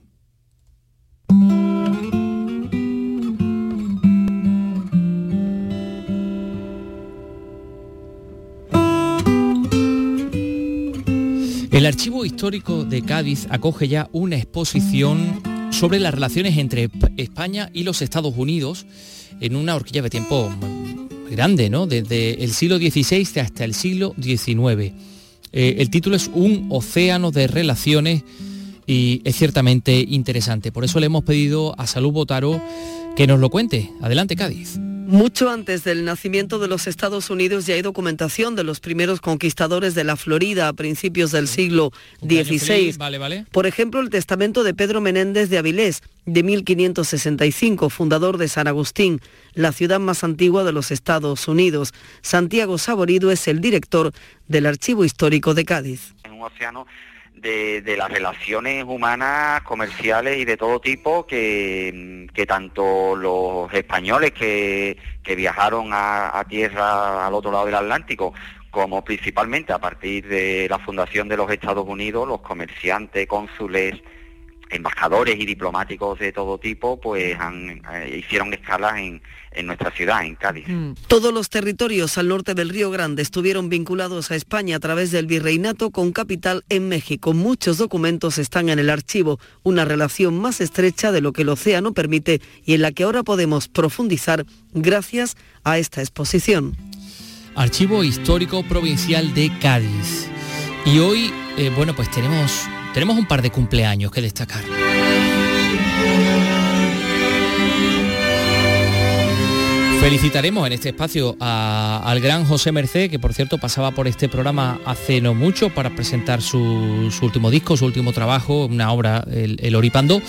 El Archivo Histórico de Cádiz acoge ya una exposición sobre las relaciones entre España y los Estados Unidos en una horquilla de tiempo grande, ¿no? Desde el siglo XVI hasta el siglo XIX. Eh, el título es Un océano de relaciones y es ciertamente interesante. Por eso le hemos pedido a Salud Botaro que nos lo cuente. Adelante, Cádiz. Mucho antes del nacimiento de los Estados Unidos ya hay documentación de los primeros conquistadores de la Florida a principios del siglo XVI. Vale, vale. Por ejemplo, el testamento de Pedro Menéndez de Avilés, de 1565, fundador de San Agustín, la ciudad más antigua de los Estados Unidos. Santiago Saborido es el director del Archivo Histórico de Cádiz. en un océano de, las relaciones humanas, comerciales y de todo tipo que, que tanto los españoles que, que viajaron a, a tierra al otro lado del Atlántico, como principalmente a partir de la fundación de los Estados Unidos, los comerciantes, cónsules embajadores y diplomáticos de todo tipo pues han, eh, hicieron escalas en, en nuestra ciudad, en Cádiz. Todos los territorios al norte del Río Grande estuvieron vinculados a España a través del virreinato con capital en México. Muchos documentos están en el archivo, una relación más estrecha de lo que el océano permite y en la que ahora podemos profundizar gracias a esta exposición. Archivo Histórico Provincial de Cádiz. Y hoy, eh, bueno, pues tenemos, tenemos un par de cumpleaños que destacar. Felicitaremos en este espacio al gran José Merced, que por cierto pasaba por este programa hace no mucho para presentar su, último disco, su último trabajo, una obra, el, el Oripando.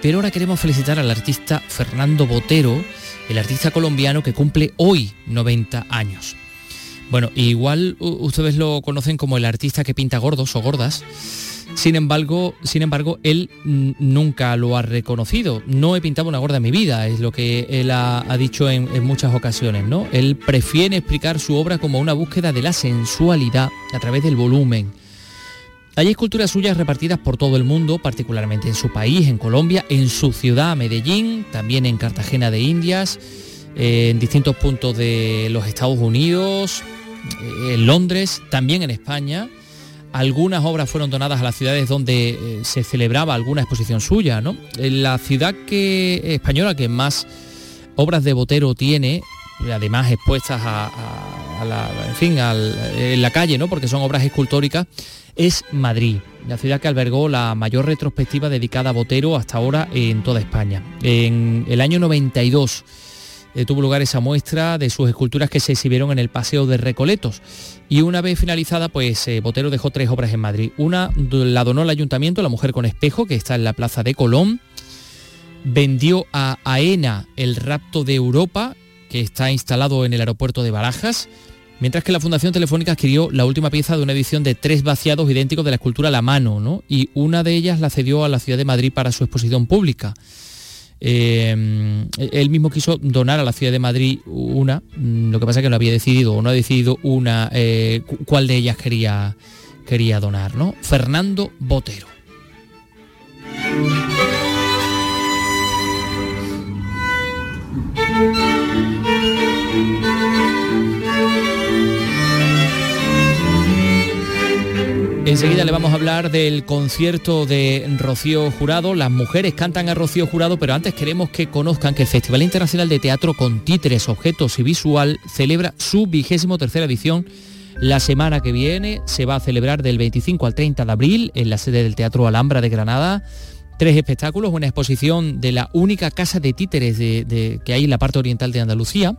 Pero ahora queremos felicitar al artista Fernando Botero, el artista colombiano que cumple hoy 90 años. Bueno, igual ustedes lo conocen como el artista que pinta gordos o gordas. Sin embargo, sin embargo, él nunca lo ha reconocido. No he pintado una gorda en mi vida, es lo que él ha, ha dicho en, en muchas ocasiones, ¿no? Él prefiere explicar su obra como una búsqueda de la sensualidad a través del volumen. Hay esculturas suyas repartidas por todo el mundo, particularmente en su país, en Colombia, en su ciudad, Medellín, también en Cartagena de Indias, eh, en distintos puntos de los Estados Unidos, eh, en Londres, también en España. Algunas obras fueron donadas a las ciudades donde eh, se celebraba alguna exposición suya, ¿no? En la ciudad que, española que más obras de Botero tiene, además expuestas a, a- la, en fin, en la calle, ¿no? Porque son obras escultóricas, es Madrid, la ciudad que albergó la mayor retrospectiva dedicada a Botero hasta ahora en toda España. En el año 92 eh, tuvo lugar esa muestra de sus esculturas que se exhibieron en el Paseo de Recoletos. Y una vez finalizada, pues eh, Botero dejó tres obras en Madrid. Una la donó al ayuntamiento, La Mujer con Espejo, que está en la Plaza de Colón. Vendió a AENA el Rapto de Europa, que está instalado en el aeropuerto de Barajas. Mientras que la Fundación Telefónica adquirió la última pieza de una edición de tres vaciados idénticos de la escultura La Mano, ¿no? Y una de ellas la cedió a la ciudad de Madrid para su exposición pública. Eh, él mismo quiso donar a la ciudad de Madrid una, mm, lo que pasa es que no había decidido o no ha decidido una eh, cu- cuál de ellas quería, quería donar, ¿no? Fernando Botero. Enseguida le vamos a hablar del concierto de Rocío Jurado. Las mujeres cantan a Rocío Jurado, pero antes queremos que conozcan que el Festival Internacional de Teatro con Títeres, Objetos y Visual celebra su vigésimo tercera edición. La semana que viene se va a celebrar del 25 al 30 de abril en la sede del Teatro Alhambra de Granada. Tres espectáculos, una exposición de la única casa de títeres de- que hay en la parte oriental de Andalucía,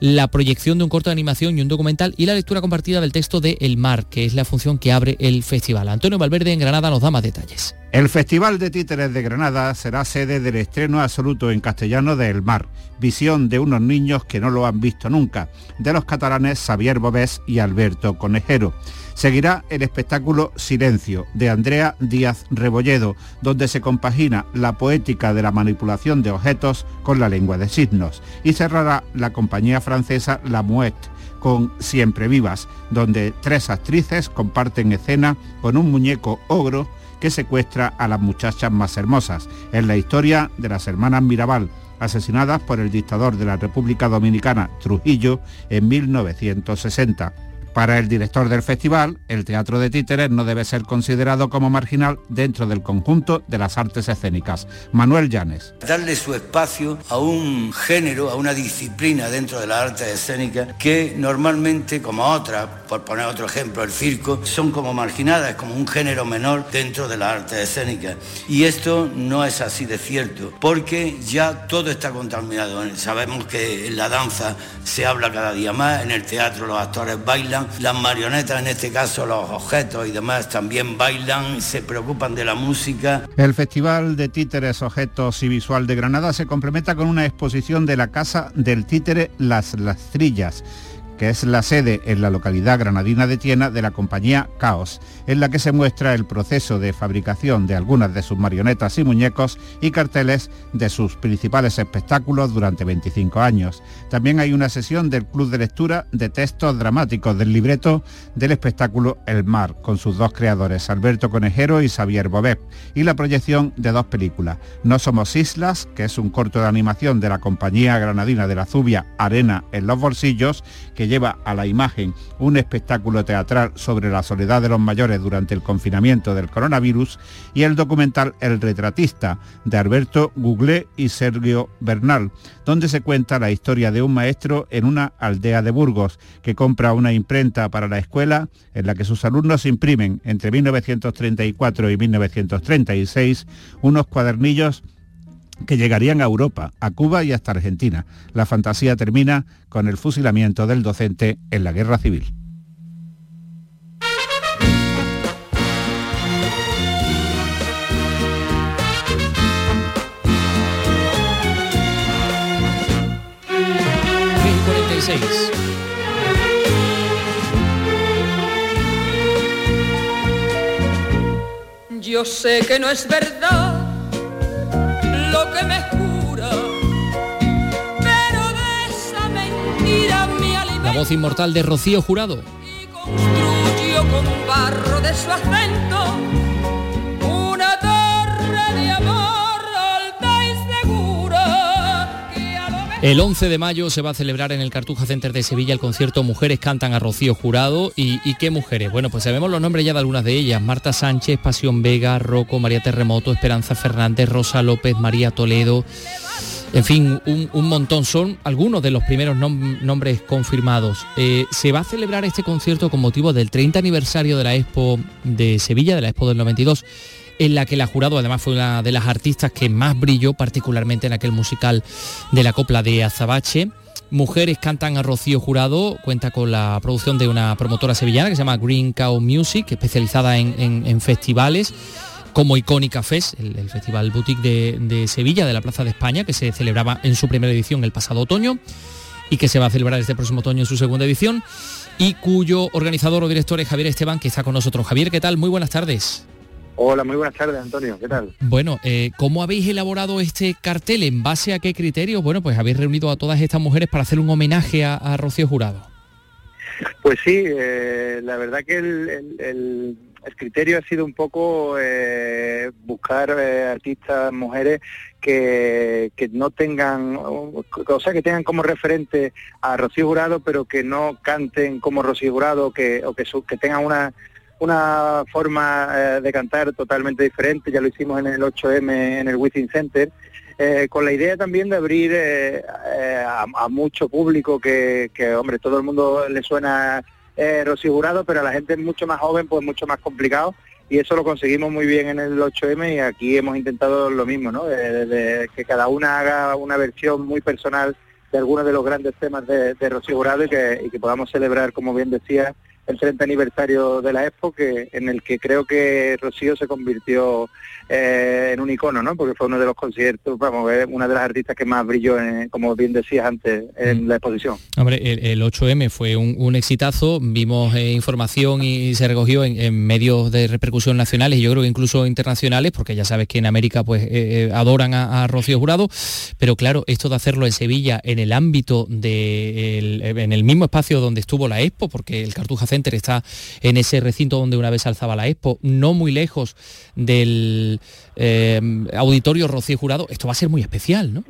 la proyección de un corto de animación y un documental y la lectura compartida del texto de El Mar, que es la función que abre el festival. Antonio Valverde en Granada nos da más detalles. El Festival de Títeres de Granada será sede del estreno absoluto en castellano de El Mar, visión de unos niños que no lo han visto nunca, de los catalanes Xavier Bobés y Alberto Conejero. Seguirá el espectáculo Silencio de Andrea Díaz Rebolledo, donde se compagina la poética de la manipulación de objetos con la lengua de signos. Y cerrará la compañía francesa La Mouette con Siempre Vivas, donde tres actrices comparten escena con un muñeco ogro que secuestra a las muchachas más hermosas. Es la historia de las hermanas Mirabal, asesinadas por el dictador de la República Dominicana, Trujillo, en 1960. Para el director del festival, el teatro de títeres no debe ser considerado como marginal dentro del conjunto de las artes escénicas. Manuel Llanes. darle su espacio a un género, a una disciplina dentro de las artes escénicas que normalmente, como otras, por poner otro ejemplo, el circo, son como marginadas, como un género menor dentro de las artes escénicas. Y esto no es así de cierto, porque ya todo está contaminado. Sabemos que en la danza se habla cada día más, en el teatro los actores bailan, las marionetas, en este caso los objetos y demás, también bailan, se preocupan de la música. El Festival de Títeres, Objetos y Visual de Granada se complementa con una exposición de la Casa del Títere Las Lastrillas que es la sede en la localidad granadina de Tiena de la compañía Caos, en la que se muestra el proceso de fabricación de algunas de sus marionetas y muñecos y carteles de sus principales espectáculos durante 25 años. También hay una sesión del Club de Lectura de textos dramáticos del libreto del espectáculo El Mar, con sus dos creadores, Alberto Conejero y Xavier Bobet, y la proyección de dos películas, No somos islas, que es un corto de animación de la compañía granadina de la Zubia, Arena en los bolsillos, que lleva a la imagen un espectáculo teatral sobre la soledad de los mayores durante el confinamiento del coronavirus, y el documental El retratista, de Alberto Google y Sergio Bernal, donde se cuenta la historia de un maestro en una aldea de Burgos, que compra una imprenta para la escuela en la que sus alumnos imprimen entre 1934 y 1936 unos cuadernillos que llegarían a Europa, a Cuba y hasta Argentina. La fantasía termina con el fusilamiento del docente en la guerra civil. Yo sé que no es verdad lo que me jura, pero de esa mentira mi alimento La voz inmortal de Rocío Jurado. construyo con barro de su acento una torre de amor El 11 de mayo se va a celebrar en el Cartuja Center de Sevilla el concierto Mujeres cantan a Rocío Jurado. ¿Y, qué mujeres? Bueno, pues sabemos los nombres ya de algunas de ellas. Marta Sánchez, Pasión Vega, Rocco, María Terremoto, Esperanza Fernández, Rosa López, María Toledo. En fin, un, un montón. Son algunos de los primeros nom- nombres confirmados. Eh, se va a celebrar este concierto con motivo del 30 aniversario de la Expo de Sevilla, de la Expo del 92 en la que la jurado además fue una de las artistas que más brilló, particularmente en aquel musical de la copla de Azabache. Mujeres cantan a Rocío Jurado, cuenta con la producción de una promotora sevillana que se llama Green Cow Music, especializada en- en festivales como Icónica Fest, el, el festival boutique de, de Sevilla, de la Plaza de España, que se celebraba en su primera edición el pasado otoño y que se va a celebrar este próximo otoño en su segunda edición y cuyo organizador o director es Javier Esteban, que está con nosotros. Javier, ¿qué tal? Muy buenas tardes. Hola, muy buenas tardes, Antonio. ¿Qué tal? Bueno, eh, ¿cómo habéis elaborado este cartel? ¿En base a qué criterios? Bueno, pues habéis reunido a todas estas mujeres para hacer un homenaje a, a Rocío Jurado. Pues sí, eh, la verdad que el, el- el- el criterio ha sido un poco eh, buscar eh, artistas, mujeres que, que no tengan, o sea, que tengan como referente a Rocío Jurado, pero que no canten como Rocío Jurado, que, o que, su- que tengan una una forma eh, de cantar totalmente diferente, ya lo hicimos en el 8M en el Within Center, eh, con la idea también de abrir eh, eh, a, a mucho público que, que, hombre, todo el mundo le suena eh, pero la gente mucho más joven, pues mucho más complicado. Y eso lo conseguimos muy bien en el 8M y aquí hemos intentado lo mismo, ¿no? De- de- que cada una haga una versión muy personal de algunos de los grandes temas de, de Rocío y que, y que podamos celebrar, como bien decía, el 30 aniversario de la Expo, que, en el que creo que Rocío se convirtió eh, en un icono, ¿no? Porque fue uno de los conciertos, vamos, una de las artistas que más brilló, en- como bien decías antes, en la exposición. Hombre, el, el 8M fue un, un exitazo, vimos eh, información y se recogió en, en medios de repercusión nacionales y yo creo que incluso internacionales, porque ya sabes que en América pues eh, adoran a, a Rocío Jurado, pero claro, esto de hacerlo en Sevilla, en el ámbito de, el- en el mismo espacio donde estuvo la Expo, porque el Cartuja Está en ese recinto donde una vez alzaba la Expo, no muy lejos del eh, auditorio Rocío Jurado, esto va a ser muy especial, ¿no?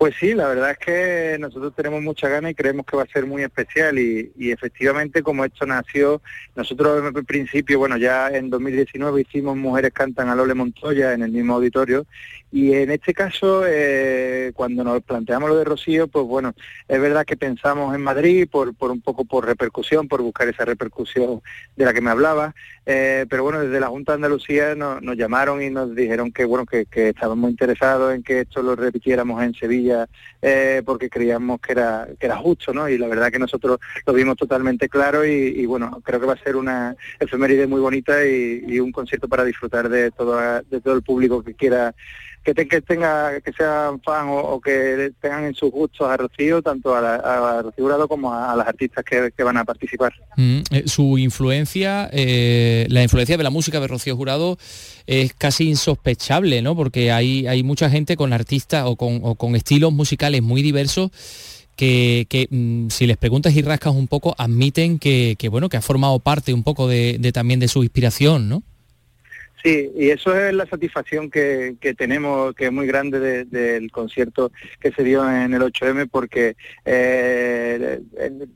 Pues sí, la verdad es que nosotros tenemos mucha ganas y creemos que va a ser muy especial y, y efectivamente como esto nació, nosotros en principio, bueno, ya en 2019 hicimos Mujeres Cantan a Lole Montoya en el mismo auditorio y en este caso, eh, cuando nos planteamos lo de Rocío, pues bueno, es verdad que pensamos en Madrid por, por un poco por repercusión, por buscar esa repercusión de la que me hablaba, eh, pero bueno, desde la Junta de Andalucía nos, nos llamaron y nos dijeron que bueno, que, que estaban muy interesados en que esto lo repitiéramos en Sevilla eh, porque creíamos que era que era justo, ¿no? Y la verdad que nosotros lo vimos totalmente claro y, bueno, creo que va a ser una efeméride muy bonita y, y un concierto para disfrutar de todo de todo el público que quiera que, tenga que sean fan o, que tengan en sus gustos a Rocío, tanto a, la, Rocío Jurado como a, las artistas que, van a participar. Mm, eh, su influencia, eh, la influencia de la música de Rocío Jurado es casi insospechable, ¿no? Porque hay, hay mucha gente con artistas o con, estilos musicales muy diversos que, mm, si les preguntas y rascas un poco, admiten que, bueno, que ha formado parte un poco de también de su inspiración, ¿no? Sí, y eso es la satisfacción que, tenemos, que es muy grande del concierto que se dio en el 8M, porque eh,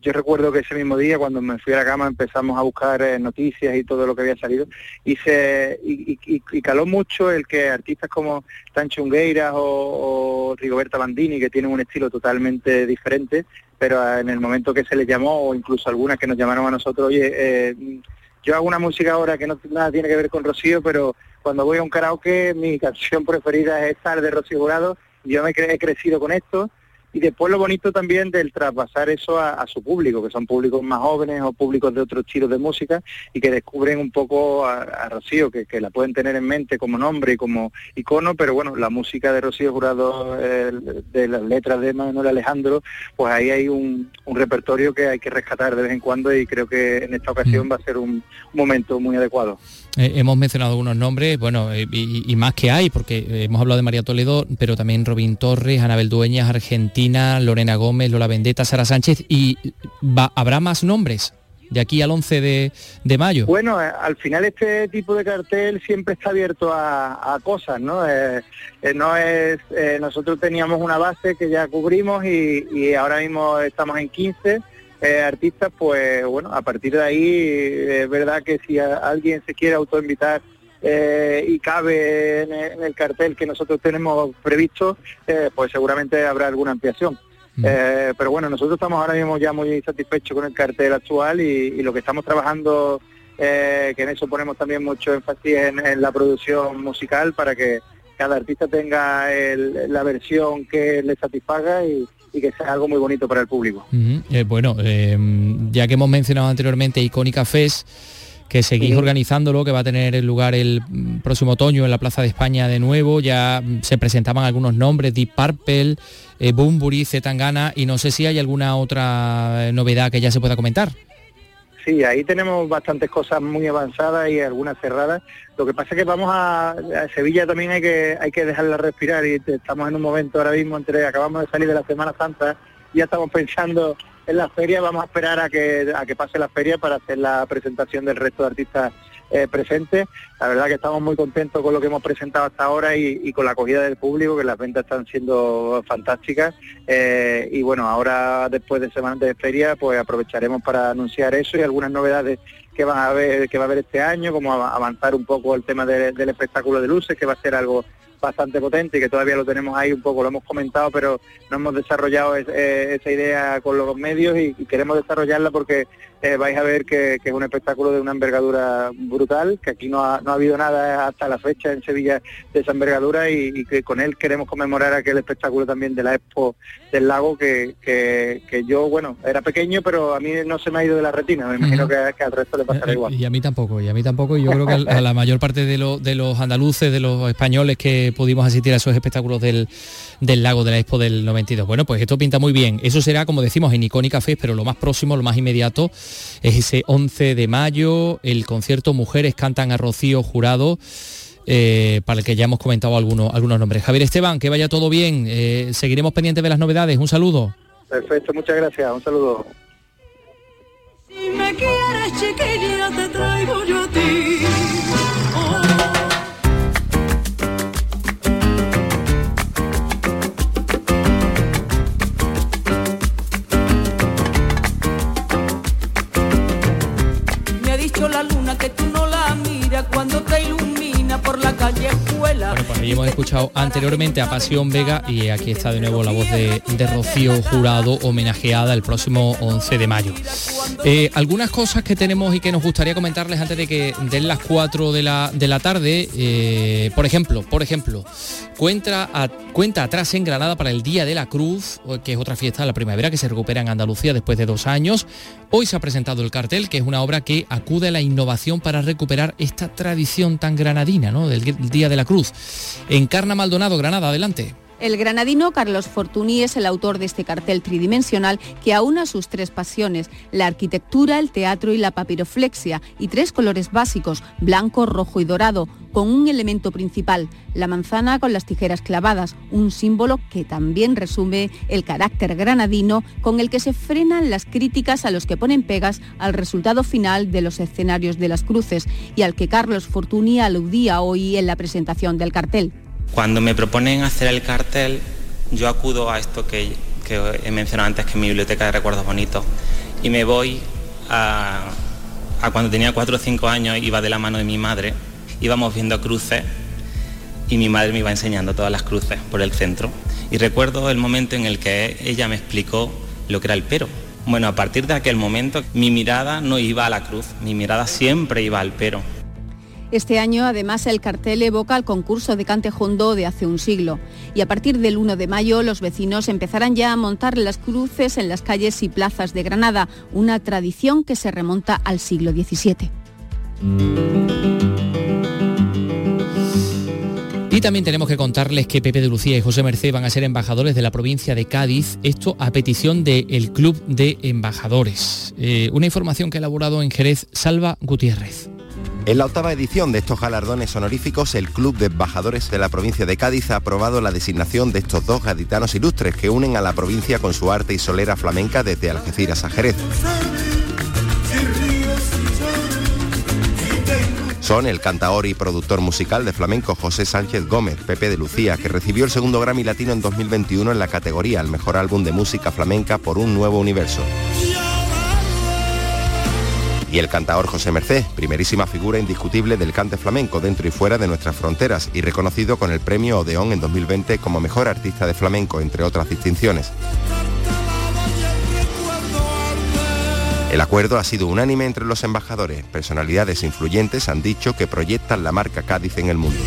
yo recuerdo que ese mismo día, cuando me fui a la cama, empezamos a buscar eh, noticias y todo lo que había salido, y, se, y, caló mucho el que artistas como Tancho Ungueiras o, Rigoberta Bandini, que tienen un estilo totalmente diferente, pero en el momento que se les llamó, o incluso algunas que nos llamaron a nosotros, oye, eh, yo hago una música ahora que no nada tiene que ver con Rocío, pero cuando voy a un karaoke mi canción preferida es esta de Rocío Jurado. Yo me he crecido con esto y después lo bonito también del traspasar eso a, su público, que son públicos más jóvenes o públicos de otros estilos de música y que descubren un poco a, Rocío, que, la pueden tener en mente como nombre y como icono, pero bueno, la música de Rocío Jurado, de las letras de Manuel Alejandro, pues ahí hay un, repertorio que hay que rescatar de vez en cuando y creo que en esta ocasión mm. va a ser un momento muy adecuado. Eh, hemos mencionado algunos nombres, bueno, eh, y, más que hay, porque hemos hablado de María Toledo, pero también Robin Torres, Anabel Dueñas, Argentina, Lorena Gómez, Lola Vendetta, Sara Sánchez, y ¿habrá más nombres? de aquí al 11 de, mayo? Bueno, eh, al final este tipo de cartel siempre está abierto a, cosas, ¿no? no es, nosotros teníamos una base que ya cubrimos y ahora mismo estamos en 15 eh, artistas, pues bueno, a partir de ahí es verdad que si alguien se quiere autoinvitar eh, y cabe en el, cartel que nosotros tenemos previsto, eh, pues seguramente habrá alguna ampliación. Mm. pero bueno, nosotros estamos ahora mismo ya muy satisfechos con el cartel actual y, lo que estamos trabajando, que en eso ponemos también mucho énfasis en, la producción musical para que cada artista tenga la versión que le satisfaga y, y que sea algo muy bonito para el público. Eh, bueno, eh, ya que hemos mencionado anteriormente Icónica Fest, que seguís organizándolo, que va a tener lugar el próximo otoño en la Plaza de España de nuevo, ya se presentaban algunos nombres, Deep Purple, eh, Bumburi, Zetangana, y no sé si hay alguna otra novedad que ya se pueda comentar. Sí, ahí tenemos bastantes cosas muy avanzadas y algunas cerradas. Lo que pasa es que vamos a, Sevilla también hay que hay que dejarla respirar y estamos en un momento ahora mismo entre acabamos de salir de la Semana Santa, ya estamos pensando en la feria, vamos a esperar a que a que pase la feria para hacer la presentación del resto de artistas eh. La verdad que estamos muy contentos con lo que hemos presentado hasta ahora y, con la acogida del público, que las ventas están siendo fantásticas. Eh, y bueno, ahora después de Semana de Feria, pues aprovecharemos para anunciar eso y algunas novedades que van a ver, que va a haber este año, como avanzar un poco el tema del espectáculo de luces, que va a ser algo bastante potente y que todavía lo tenemos ahí un poco, lo hemos comentado, pero no hemos desarrollado eh, esa idea con los medios y, queremos desarrollarla porque eh, vais a ver que, es un espectáculo de una envergadura brutal, que aquí no ha, no ha habido nada hasta la fecha en Sevilla de esa envergadura y, que con él queremos conmemorar aquel espectáculo también de la Expo del Lago que, que, yo, bueno, era pequeño, pero a mí no se me ha ido de la retina, me imagino que, al resto le pasará eh, igual. Y a mí tampoco, y a mí tampoco, y yo creo que a, la mayor parte de, de los andaluces, de los españoles que pudimos asistir a esos espectáculos del, lago de la Expo del 92. Bueno, pues esto pinta muy bien. Eso será, como decimos, en Icónica Fest, pero lo más próximo, lo más inmediato, es ese 11 de mayo, el concierto Mujeres Cantan a Rocío Jurado. Eh, para el que ya hemos comentado algunos, algunos nombres. Javier Esteban, que vaya todo bien. Eh, seguiremos pendientes de las novedades. Un saludo. Perfecto, muchas gracias. Un saludo. Si me quieres, te traigo yo a ti. La luna que tú no la miras cuando te ilumina por la calle escuela. Bueno, pues ahí hemos escuchado anteriormente a Pasión Vega y aquí está de nuevo la voz de, Rocío Jurado homenajeada el próximo 11 de mayo. Eh, algunas cosas que tenemos y que nos gustaría comentarles antes de que den las 4 de la, de la tarde. Eh, por ejemplo, por ejemplo, cuenta, cuenta atrás en Granada para el Día de la Cruz, que es otra fiesta de la primavera que se recupera en Andalucía después de dos años. Hoy se ha presentado el cartel, que es una obra que acude a la innovación para recuperar esta tradición tan granadina del Día de la Cruz. En Encarna Maldonado, Granada, adelante. El granadino Carlos Fortuny es el autor de este cartel tridimensional que aúna sus tres pasiones, la arquitectura, el teatro y la papiroflexia, y tres colores básicos, blanco, rojo y dorado, con un elemento principal, la manzana con las tijeras clavadas, un símbolo que también resume el carácter granadino con el que se frenan las críticas a los que ponen pegas al resultado final de los escenarios de las cruces y al que Carlos Fortuny aludía hoy en la presentación del cartel. Cuando me proponen hacer el cartel, yo acudo a esto que, he mencionado antes, que es mi biblioteca de recuerdos bonitos, y me voy a, a cuando tenía cuatro o cinco años, iba de la mano de mi madre, íbamos viendo cruces y mi madre me iba enseñando todas las cruces por el centro. Y recuerdo el momento en el que ella me explicó lo que era el pero. Bueno, a partir de aquel momento mi mirada no iba a la cruz, mi mirada siempre iba al pero. Este año, además, el cartel evoca el concurso de cante hondo de hace un siglo. Y a partir del 1 de mayo, los vecinos empezarán ya a montar las cruces en las calles y plazas de Granada, una tradición que se remonta al siglo XVII. Y también tenemos que contarles que Pepe de Lucía y José Merced van a ser embajadores de la provincia de Cádiz, esto a petición del Club de Embajadores. Eh, una información que ha elaborado en Jerez Salva Gutiérrez. En la octava edición de estos galardones honoríficos, el Club de Embajadores de la provincia de Cádiz ha aprobado la designación de estos dos gaditanos ilustres que unen a la provincia con su arte y solera flamenca desde Algeciras a Jerez. Son el cantaor y productor musical de flamenco José Sánchez Gómez, Pepe de Lucía, que recibió el segundo Grammy Latino en 2021 en la categoría al mejor álbum de música flamenca por un nuevo universo y el cantaor José Merced, primerísima figura indiscutible del cante flamenco dentro y fuera de nuestras fronteras y reconocido con el premio Odeón en 2020 como mejor artista de flamenco, entre otras distinciones. El acuerdo ha sido unánime entre los embajadores. Personalidades influyentes han dicho que proyectan la marca Cádiz en el mundo.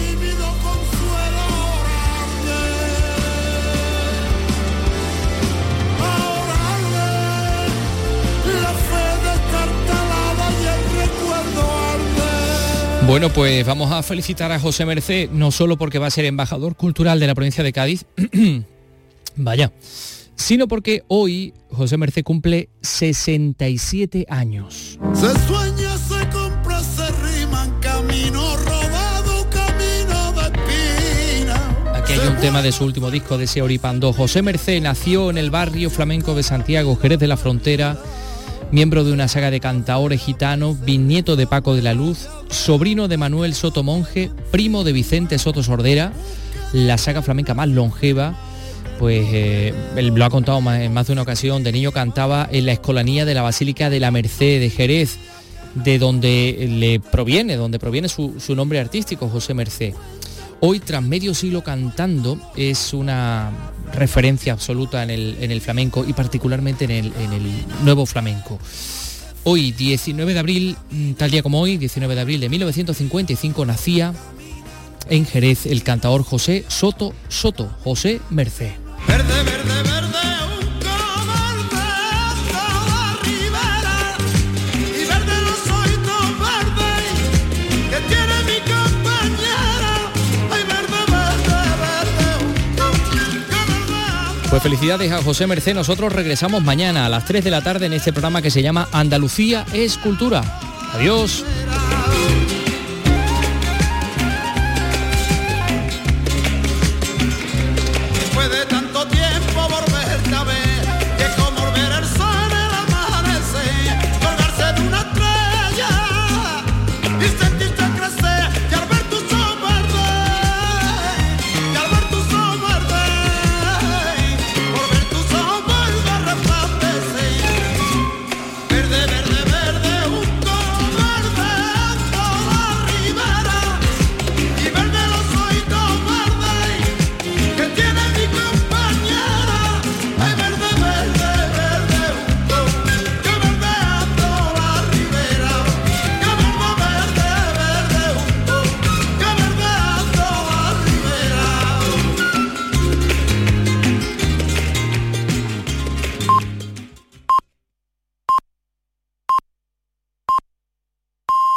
Bueno, pues vamos a felicitar a José Merced, no solo porque va a ser embajador cultural de la provincia de Cádiz, vaya, sino porque hoy José Merced cumple 67 años. Se sueña, se compra, se riman, camino rodado, camino de Aquí hay un tema de su último disco de Seoripando. José Merced nació en el barrio flamenco de Santiago, Jerez de la Frontera, miembro de una saga de cantaores gitanos, bisnieto de Paco de la Luz, sobrino de Manuel Soto Monje, primo de Vicente Soto Sordera, la saga flamenca más longeva, pues eh, él lo ha contado en más de una ocasión, de niño cantaba en la escolanía de la Basílica de la Merced de Jerez, de donde le proviene, donde proviene su nombre artístico, José Merced. Hoy, tras medio siglo cantando, es una referencia absoluta en el, flamenco y particularmente en el, nuevo flamenco. Hoy, 19 de abril, mm, tal día como hoy, 19 de abril de 1955, nacía en Jerez el cantador José Soto Soto, José Merced. Pues felicidades a José Merced. Nosotros regresamos mañana a las 3 de la tarde en este programa que se llama Andalucía es Cultura. Adiós.